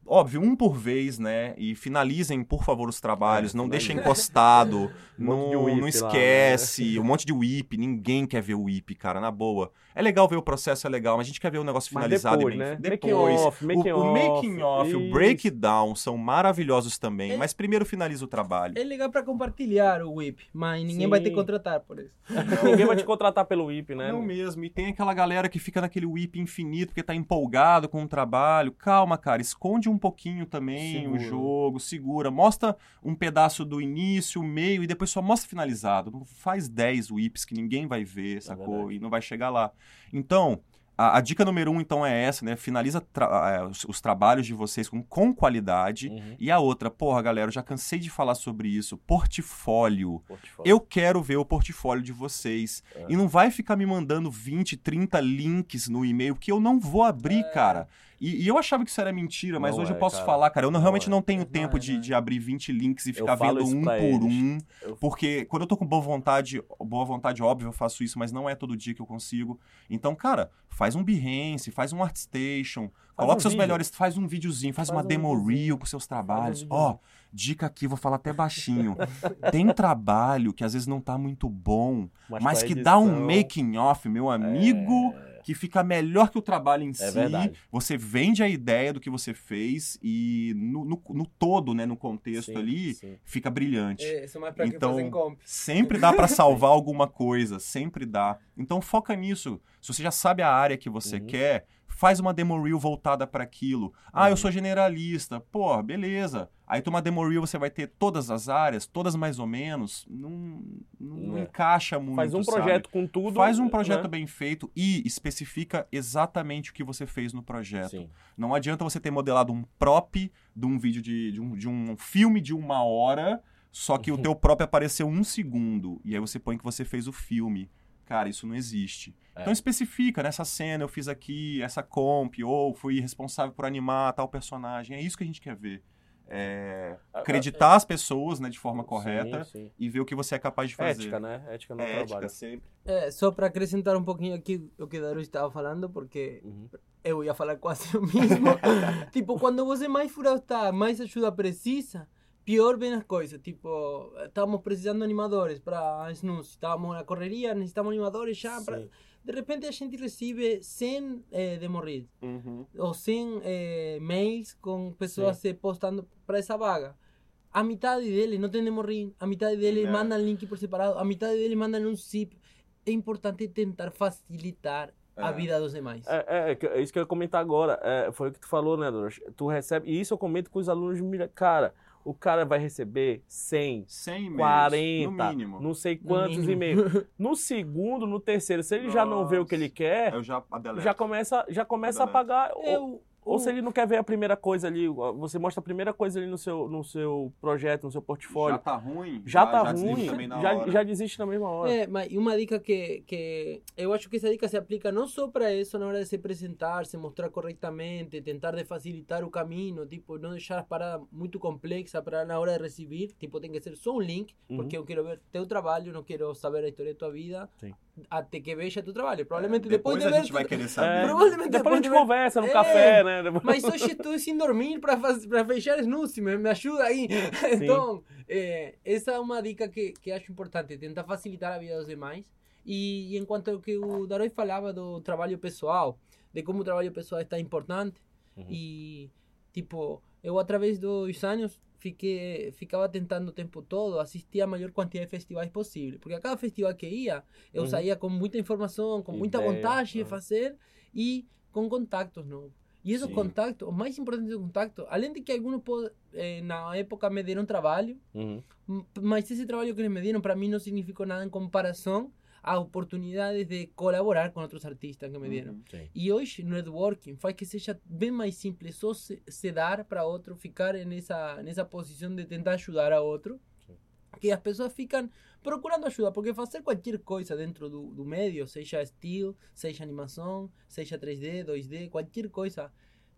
óbvio, um por vez, né? E finalizem, por favor, os trabalhos. É, não finaliza. deixem encostado. Um monte de não, whip não lá, esquece. Um monte de whip. Ninguém quer ver o whip, cara, na boa. É legal ver o processo, é legal, mas a gente quer ver o negócio Mas finalizado depois, e bem né? Depois. Making off, making o, o making off, o isso. breakdown são maravilhosos também, É. mas primeiro finaliza o trabalho. É legal pra compartilhar o whip, mas ninguém vai te Sim. contratar por isso. Ninguém vai te contratar pelo IP, né? Não mesmo, e tem aquela galera que fica naquele whip infinito porque tá empolgado com o trabalho. Calma, cara, esconde um pouquinho também o Segura. jogo, segura, mostra um pedaço do início, o meio e depois só mostra finalizado. Não faz 10 whips que ninguém vai ver, sacou? verdade. E não vai chegar lá. Então, a, a dica número um, então, é essa, né? Finaliza tra- os, os trabalhos de vocês com, com qualidade. Uhum. E a outra, porra, galera, eu já cansei de falar sobre isso. Portfólio. Portfólio. Eu quero ver o portfólio de vocês. É. E não vai ficar me mandando 20, 30 links no e-mail, que eu não vou abrir, cara. E, e eu achava que isso era mentira, mas Não hoje é, eu posso cara. falar, cara, eu não- realmente é. não tenho Não tempo é, de, não é. de abrir 20 links e ficar vendo um por eles. um. Eu- Porque quando eu tô com boa vontade, boa vontade, óbvio, eu faço isso, mas não é todo dia que eu consigo. Então, cara, faz um Behance, faz um ArtStation, coloca um seus vídeo. melhores, faz um videozinho, faz, Faz uma um demo videozinho. reel com seus trabalhos. um Ó, dica aqui, vou falar até baixinho. Tem trabalho que às vezes não tá muito bom, mas pra que dá um making off, meu amigo, que fica melhor que o trabalho em É si. verdade. Você vende a ideia do que você fez e no, no- no todo, né, no contexto Sim, ali, sim. fica brilhante. É, isso é mais para que Então, fazem comp. Sempre dá pra salvar alguma coisa, sempre dá. Então foca nisso. Se você já sabe a área que você Uhum. quer, faz uma demo reel voltada para aquilo. Ah, eu Uhum. sou generalista. Pô, beleza. Aí tu uma demo reel você vai ter todas as áreas, todas mais ou menos. Não, não É. encaixa muito. Faz um sabe? projeto com tudo. Faz um projeto né? bem feito e especifica exatamente o que você fez no projeto. Sim. Não adianta você ter modelado um prop de um vídeo de, de, um, de um filme de uma hora, só que o teu prop apareceu um segundo. E aí você põe que você fez o filme. Cara, isso não existe. É. Então especifica, nessa cena eu fiz aqui, essa comp, ou fui responsável por animar tal personagem. É isso que a gente quer ver. É, acreditar as pessoas né, de forma correta Sim, sim. e ver o que você é capaz de fazer. Ética, né? Ética no É ética trabalho. sempre. É, só para acrescentar um pouquinho aqui o que Daru estava falando, porque Uhum. eu ia falar quase o mesmo. tipo, quando você mais furado está, mais ajuda precisa, pior vem as coisas. Tipo, estamos precisando de animadores para Snooze, estávamos na correria, necessitamos animadores já. Pra... Sim. De repente a gente recebe 100 eh, demo reels, Uhum. ou 100 eh, mails com pessoas se postando para essa vaga. A metade deles não tem demo reel, a metade deles É. mandam link por separado, a metade deles mandam um zip. É importante tentar facilitar a É. vida dos demais. É, é, é é isso que eu ia comentar agora. É, foi o que tu falou, né, Doros? Tu recebe. E isso eu comento com os alunos. Cara, o cara vai receber 100, 100 e-mails, 40, no mínimo. não sei quantos e-mails. No segundo, no terceiro, se ele já não vê o que ele quer, Eu já já começa, já começa a. Ou, Eu, ou se ele não quer ver a primeira coisa ali, você mostra a primeira coisa ali no seu, no seu projeto, no seu portfólio. Já tá ruim? Já, tá desliga ruim, já, já desiste na mesma hora. É, mas e uma dica que, que eu acho que essa dica se aplica não só para isso na hora de se apresentar, se mostrar corretamente, tentar de facilitar o caminho, tipo, não deixar as paradas muito complexas para na hora de receber, tipo, tem que ser só um link, Uhum. porque eu quero ver teu trabalho, não quero saber a história da tua vida, Sim. até que veja teu trabalho. Provavelmente É, depois, depois de a ver gente vai querer É, saber. Provavelmente depois a gente depois de ver- conversa no É, café, né? Mas hoje estou sem dormir para para fechar snooze, me, me ajuda aí. Então, eh, essa é uma dica que, que acho importante, tentar facilitar a vida dos demais. E, e enquanto ao que o Daroi falava do trabalho pessoal, de como o trabalho pessoal está importante, Uhum. e tipo, eu através dos anos fiquei, ficava tentando o tempo todo assistir a maior quantidade de festivais possível. Porque a cada festival que ia, eu Uhum. saía com muita informação, com muita Ideia, vontade de ah. fazer e com contactos novos. E esses Sim. contactos, o mais importante do contacto, além de que alguns eh, na época me deram trabalho, Uhum. mas esse trabalho que eles me deram para mim não significou nada em comparação a oportunidades de colaborar com outros artistas que me deram. Uhum. Sim. E hoje, networking, faz que seja bem mais simples só se, se dar para outro, ficar nessa, nessa posição de tentar ajudar a outro, que as pessoas ficam procurando ajuda, porque fazer qualquer coisa dentro do, do meio, seja estilo, seja animação, seja 3D, 2D, qualquer coisa,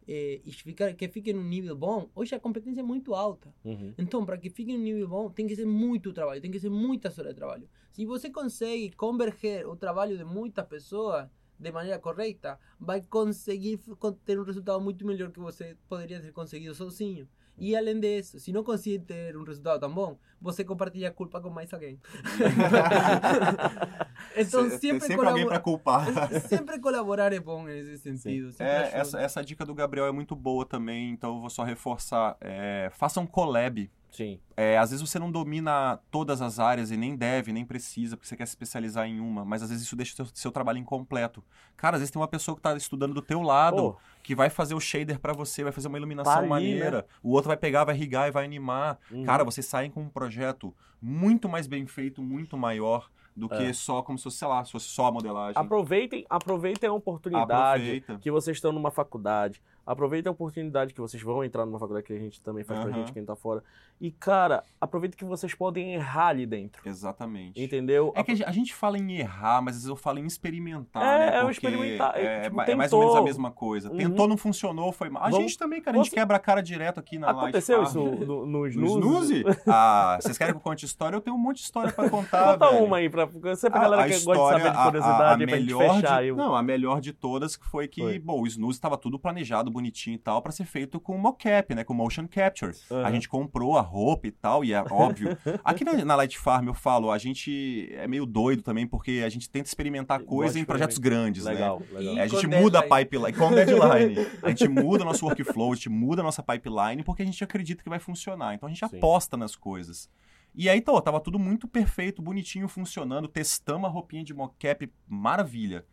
eh, e ficar, que fique num nível bom, hoje a competência é muito alta. Uhum. Então, para que fique em um nível bom, tem que ser muito trabalho, tem que ser muitas horas de trabalho. Se você consegue converger o trabalho de muitas pessoas de maneira correta, vai conseguir ter um resultado muito melhor que você poderia ter conseguido sozinho. E além disso, se não conseguir ter um resultado tão bom, você compartilha a culpa com mais alguém. então, Tem sempre, sempre alguém colabora- culpar. sempre colaborar é bom nesse sentido. É, essa, essa dica do Gabriel é muito boa também, então eu vou só reforçar. É, faça um collab. Sim. É, às vezes você não domina todas as áreas e nem deve, nem precisa, porque você quer se especializar em uma, mas às vezes isso deixa o seu, seu trabalho incompleto. Cara, às vezes tem uma pessoa que está estudando do teu lado, Pô, que vai fazer o shader pra você, vai fazer uma iluminação Tá ali, maneira, o outro vai pegar, vai irrigar e vai animar. Uhum. Cara, vocês saem com um projeto muito mais bem feito, muito maior do que É. só como se fosse, sei lá, se fosse só a modelagem. aproveitem, aproveitem a oportunidade Aproveita. que vocês estão numa faculdade. Aproveita a oportunidade que vocês vão entrar numa faculdade que a gente também faz pra Aham. gente, quem tá fora. E, cara, aproveita que vocês podem errar ali dentro. Exatamente. Entendeu? É que a gen- a gente fala em errar, mas às vezes eu falo em experimentar, É, né? é o Porque experimentar, é, tipo, é mais ou menos a mesma coisa. Uhum. Tentou, não funcionou, foi mal. A Vamos- gente também, cara, a gente você- quebra a cara direto aqui na Aconteceu Light isso no, no No snooze? Snooze? Ah, vocês querem que eu conte história? Eu tenho um monte de história pra contar, Conta velho. uma aí, pra, sempre a galera que gosta de saber de a- curiosidade, a, a pra gente melhor fechar. de, o- Não, a melhor de todas que foi que, Foi. bom, o Snooze estava tudo planejado, bonitinho e tal, pra ser feito com mocap, né, com motion capture. Aham. A gente comprou a roupa e tal, e é óbvio. Aqui na, na Light Farm eu falo, a gente é meio doido também, porque a gente tenta experimentar coisa em projetos grandes, né? Legal, legal. E- É, a gente muda a deadline. pipeline, com deadline. A gente muda nosso workflow, a gente muda a nossa pipeline porque a gente acredita que vai funcionar. Então a gente Sim. aposta nas coisas. E aí, tô, tava tudo muito perfeito, bonitinho, funcionando. Testamos a roupinha de mocap, maravilha.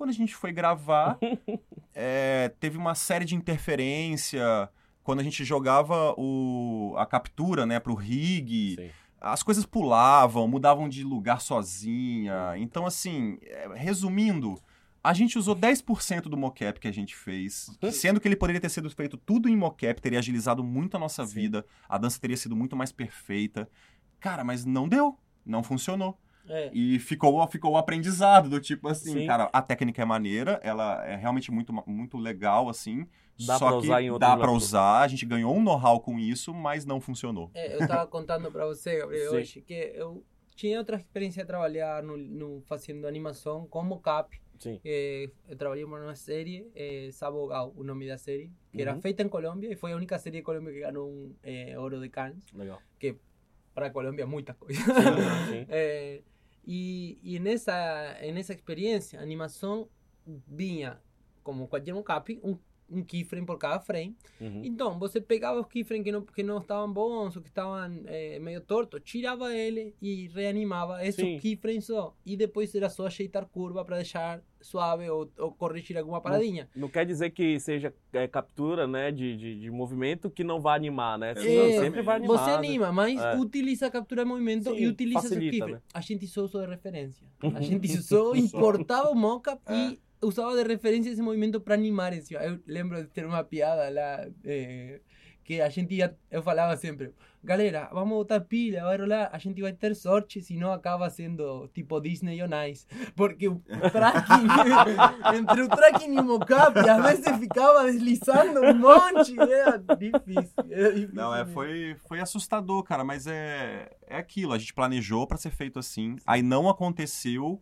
Quando a gente foi gravar, é, teve uma série de interferência. Quando a gente jogava o, a captura né, pro rig, Sim. as coisas pulavam, mudavam de lugar sozinha. Então, assim, é, resumindo, a gente usou 10% do mocap que a gente fez, que sendo que ele poderia ter sido feito tudo em mocap, teria agilizado muito a nossa Sim. vida, a dança teria sido muito mais perfeita. Cara, mas não deu, não funcionou. É. E ficou, ficou o aprendizado do tipo assim, Sim. cara, a técnica é maneira, ela é realmente muito, muito legal, assim. Dá só pra que usar em outros dá pra usar, a gente ganhou um know-how com isso, mas não funcionou. É, eu estava contando para você, Gabriel, Sim. hoje, que eu tinha outra experiência de trabalhar no, no, fazendo animação com mocap. Sim. Eh, eu trabalhei numa série, eh, Sabogal, o nome da série, que era Uhum. feita em Colômbia e foi a única série de Colômbia que ganhou um eh, ouro de Cannes. Legal. Para a Colômbia, muitas coisas. Sim. Eh, e, e nessa, nessa experiência, a animação vinha, como qualquer mocap, um, um keyframe por cada frame. Uhum. Então, você pegava os keyframes que não, que não estavam bons ou que estavam eh, meio tortos, tirava ele e reanimava esses Sim. keyframes só. E depois era só ajeitar curva para deixar suave ou, ou corrigir alguma paradinha. Não quer dizer que seja é, captura né, de, de, de movimento que não vai animar, né? Sim, Exatamente. sempre vai animar. Você anima, mas É. utiliza a captura de movimento Sim, e utiliza facilita, esse keyframe. né? A gente só usou de referência. A gente só importava o mockup É. e usava de referência esse movimento para animar. Eu lembro de ter uma piada lá eh, que a gente ia, eu falava sempre, galera, vamos botar pilha, rolar, a gente vai ter sorte, senão acaba sendo tipo Disney on Ice. Porque o tracking, entre o tracking e o mockup, às vezes ficava deslizando um monte, era difícil. Era difícil Não, é, foi, foi assustador, cara, mas é, é aquilo. A gente planejou pra ser feito assim, aí não aconteceu,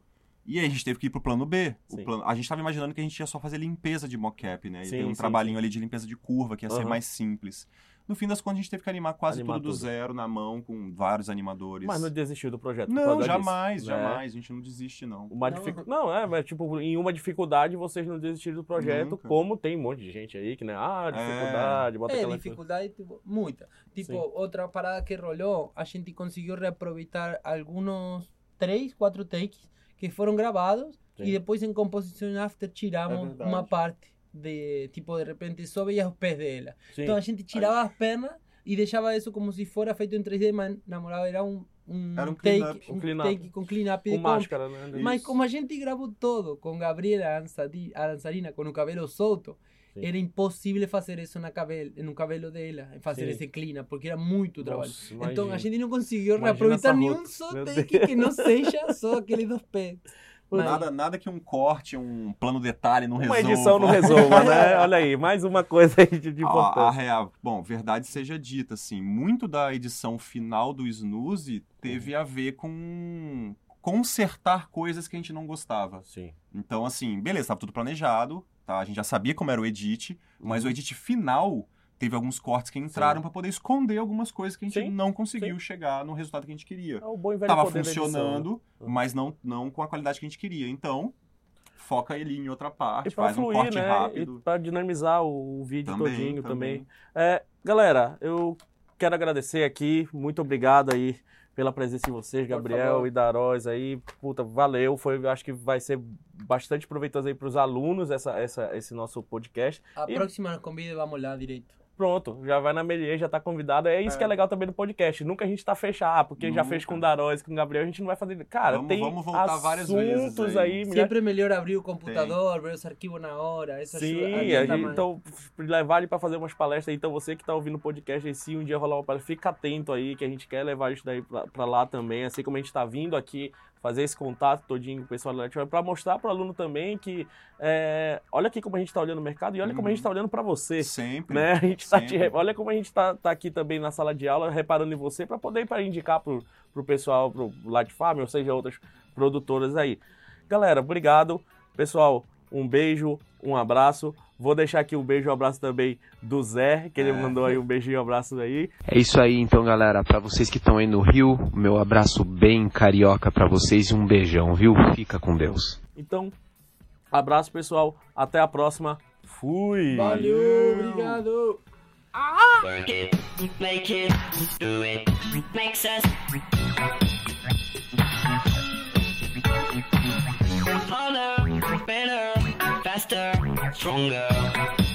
e aí a gente teve que ir pro plano B. O plano, a gente tava imaginando que a gente ia só fazer limpeza de mocap, né? E Sim, tem um sim, trabalhinho sim. ali de limpeza de curva, que ia ser Aham. mais simples. No fim das contas, a gente teve que animar quase Animar tudo do tudo. zero, na mão, com vários animadores. Mas não desistiu do projeto. Não, jamais, disso, né? jamais. A gente não desiste, não. Uma Não. dificu... não, é, mas tipo, em uma dificuldade vocês não desistiram do projeto, Nunca. como tem um monte de gente aí que, né? Ah, dificuldade, bota É, aquela dificuldade, tipo, muita. Tipo, Sim. outra parada que rolou, a gente conseguiu reaproveitar alguns três, quatro takes que foram gravados Sim. e depois em composição after É tiramos verdade. uma parte de, tipo, de repente só veia os pés dela. Sim. Então a gente tirava as pernas e deixava isso como se fora feito em 3D, mas na moral era um, um, Era um take, um Um clean-up. take com clean-up com de máscara, né? mas Isso. como a gente gravou todo com Gabriela, a dançarina, com o cabelo solto, Sim. era impossível fazer isso na cabelo, no cabelo dela, fazer Sim. esse clean, porque era muito trabalho. Nossa, Então a imagina. gente não conseguiu Imagina reaproveitar essa nenhum só take que não seja só aqueles dos pés. Mas- Nada, nada que um corte, um plano detalhe não Uma resolva. edição não resolva, né? Olha aí, mais uma coisa aí de, de A, a importância. real, bom, verdade seja dita, assim, muito da edição final do Snooze teve a ver com consertar coisas que a gente não gostava. Sim. Então, assim, beleza, estava tudo planejado, tá? A gente já sabia como era o edit, mas o edit final teve alguns cortes que entraram Sim. para poder esconder algumas coisas que a gente Sim, não conseguiu chegar no resultado que a gente queria. É o bom e velho Tava né? funcionando, Uhum. mas não, não com a qualidade que a gente queria. Então, foca ele em outra parte, faz um fluir, corte né? rápido. Pra dinamizar o, o vídeo Também, todinho também. também. É, galera, eu quero agradecer aqui. Muito obrigado aí pela presença de vocês, Gabriel e Daróis aí. Puta, valeu. Foi, acho que vai ser bastante proveitoso aí pros alunos essa, essa, esse nosso podcast. A E- próxima convida vamos lá direito. Pronto, já vai na Melier, já tá convidado. É isso é. que é legal também do podcast. Nunca a gente tá fechado, ah, porque Nunca. já fez com o Daróis, com o Gabriel, a gente não vai fazer. Cara, vamos, tem vamos voltar várias vezes aí. aí Sempre é melhor abrir o computador, tem. ver os arquivos na hora. Isso Sim, ajuda, gente, então levar ele para fazer umas palestras. Então você que tá ouvindo o podcast, se um dia rolar uma palestra, fica atento aí, que a gente quer levar isso daí para lá também. Assim como a gente tá vindo aqui fazer esse contato todinho com o pessoal da Letiva para mostrar para o aluno também que é, olha aqui como a gente está olhando o mercado e olha como a gente está olhando para você. Sempre. Né? A gente tá te, olha como a gente está tá aqui também na sala de aula reparando em você para poder para indicar para o pessoal, para o Farm, ou seja, outras produtoras aí. Galera, obrigado. Pessoal, um beijo, um abraço. Vou deixar aqui um beijo e um abraço também do Zé, que ele é. mandou aí um beijinho e um abraço aí. É isso aí, então, galera. Para vocês que estão aí no Rio, meu abraço bem carioca para vocês e um beijão, viu? Fica com Deus. Então, abraço, pessoal. Até a próxima. Fui! Valeu, obrigado! Ah! Work it, make it, do it, makes us harder, better. Faster, stronger.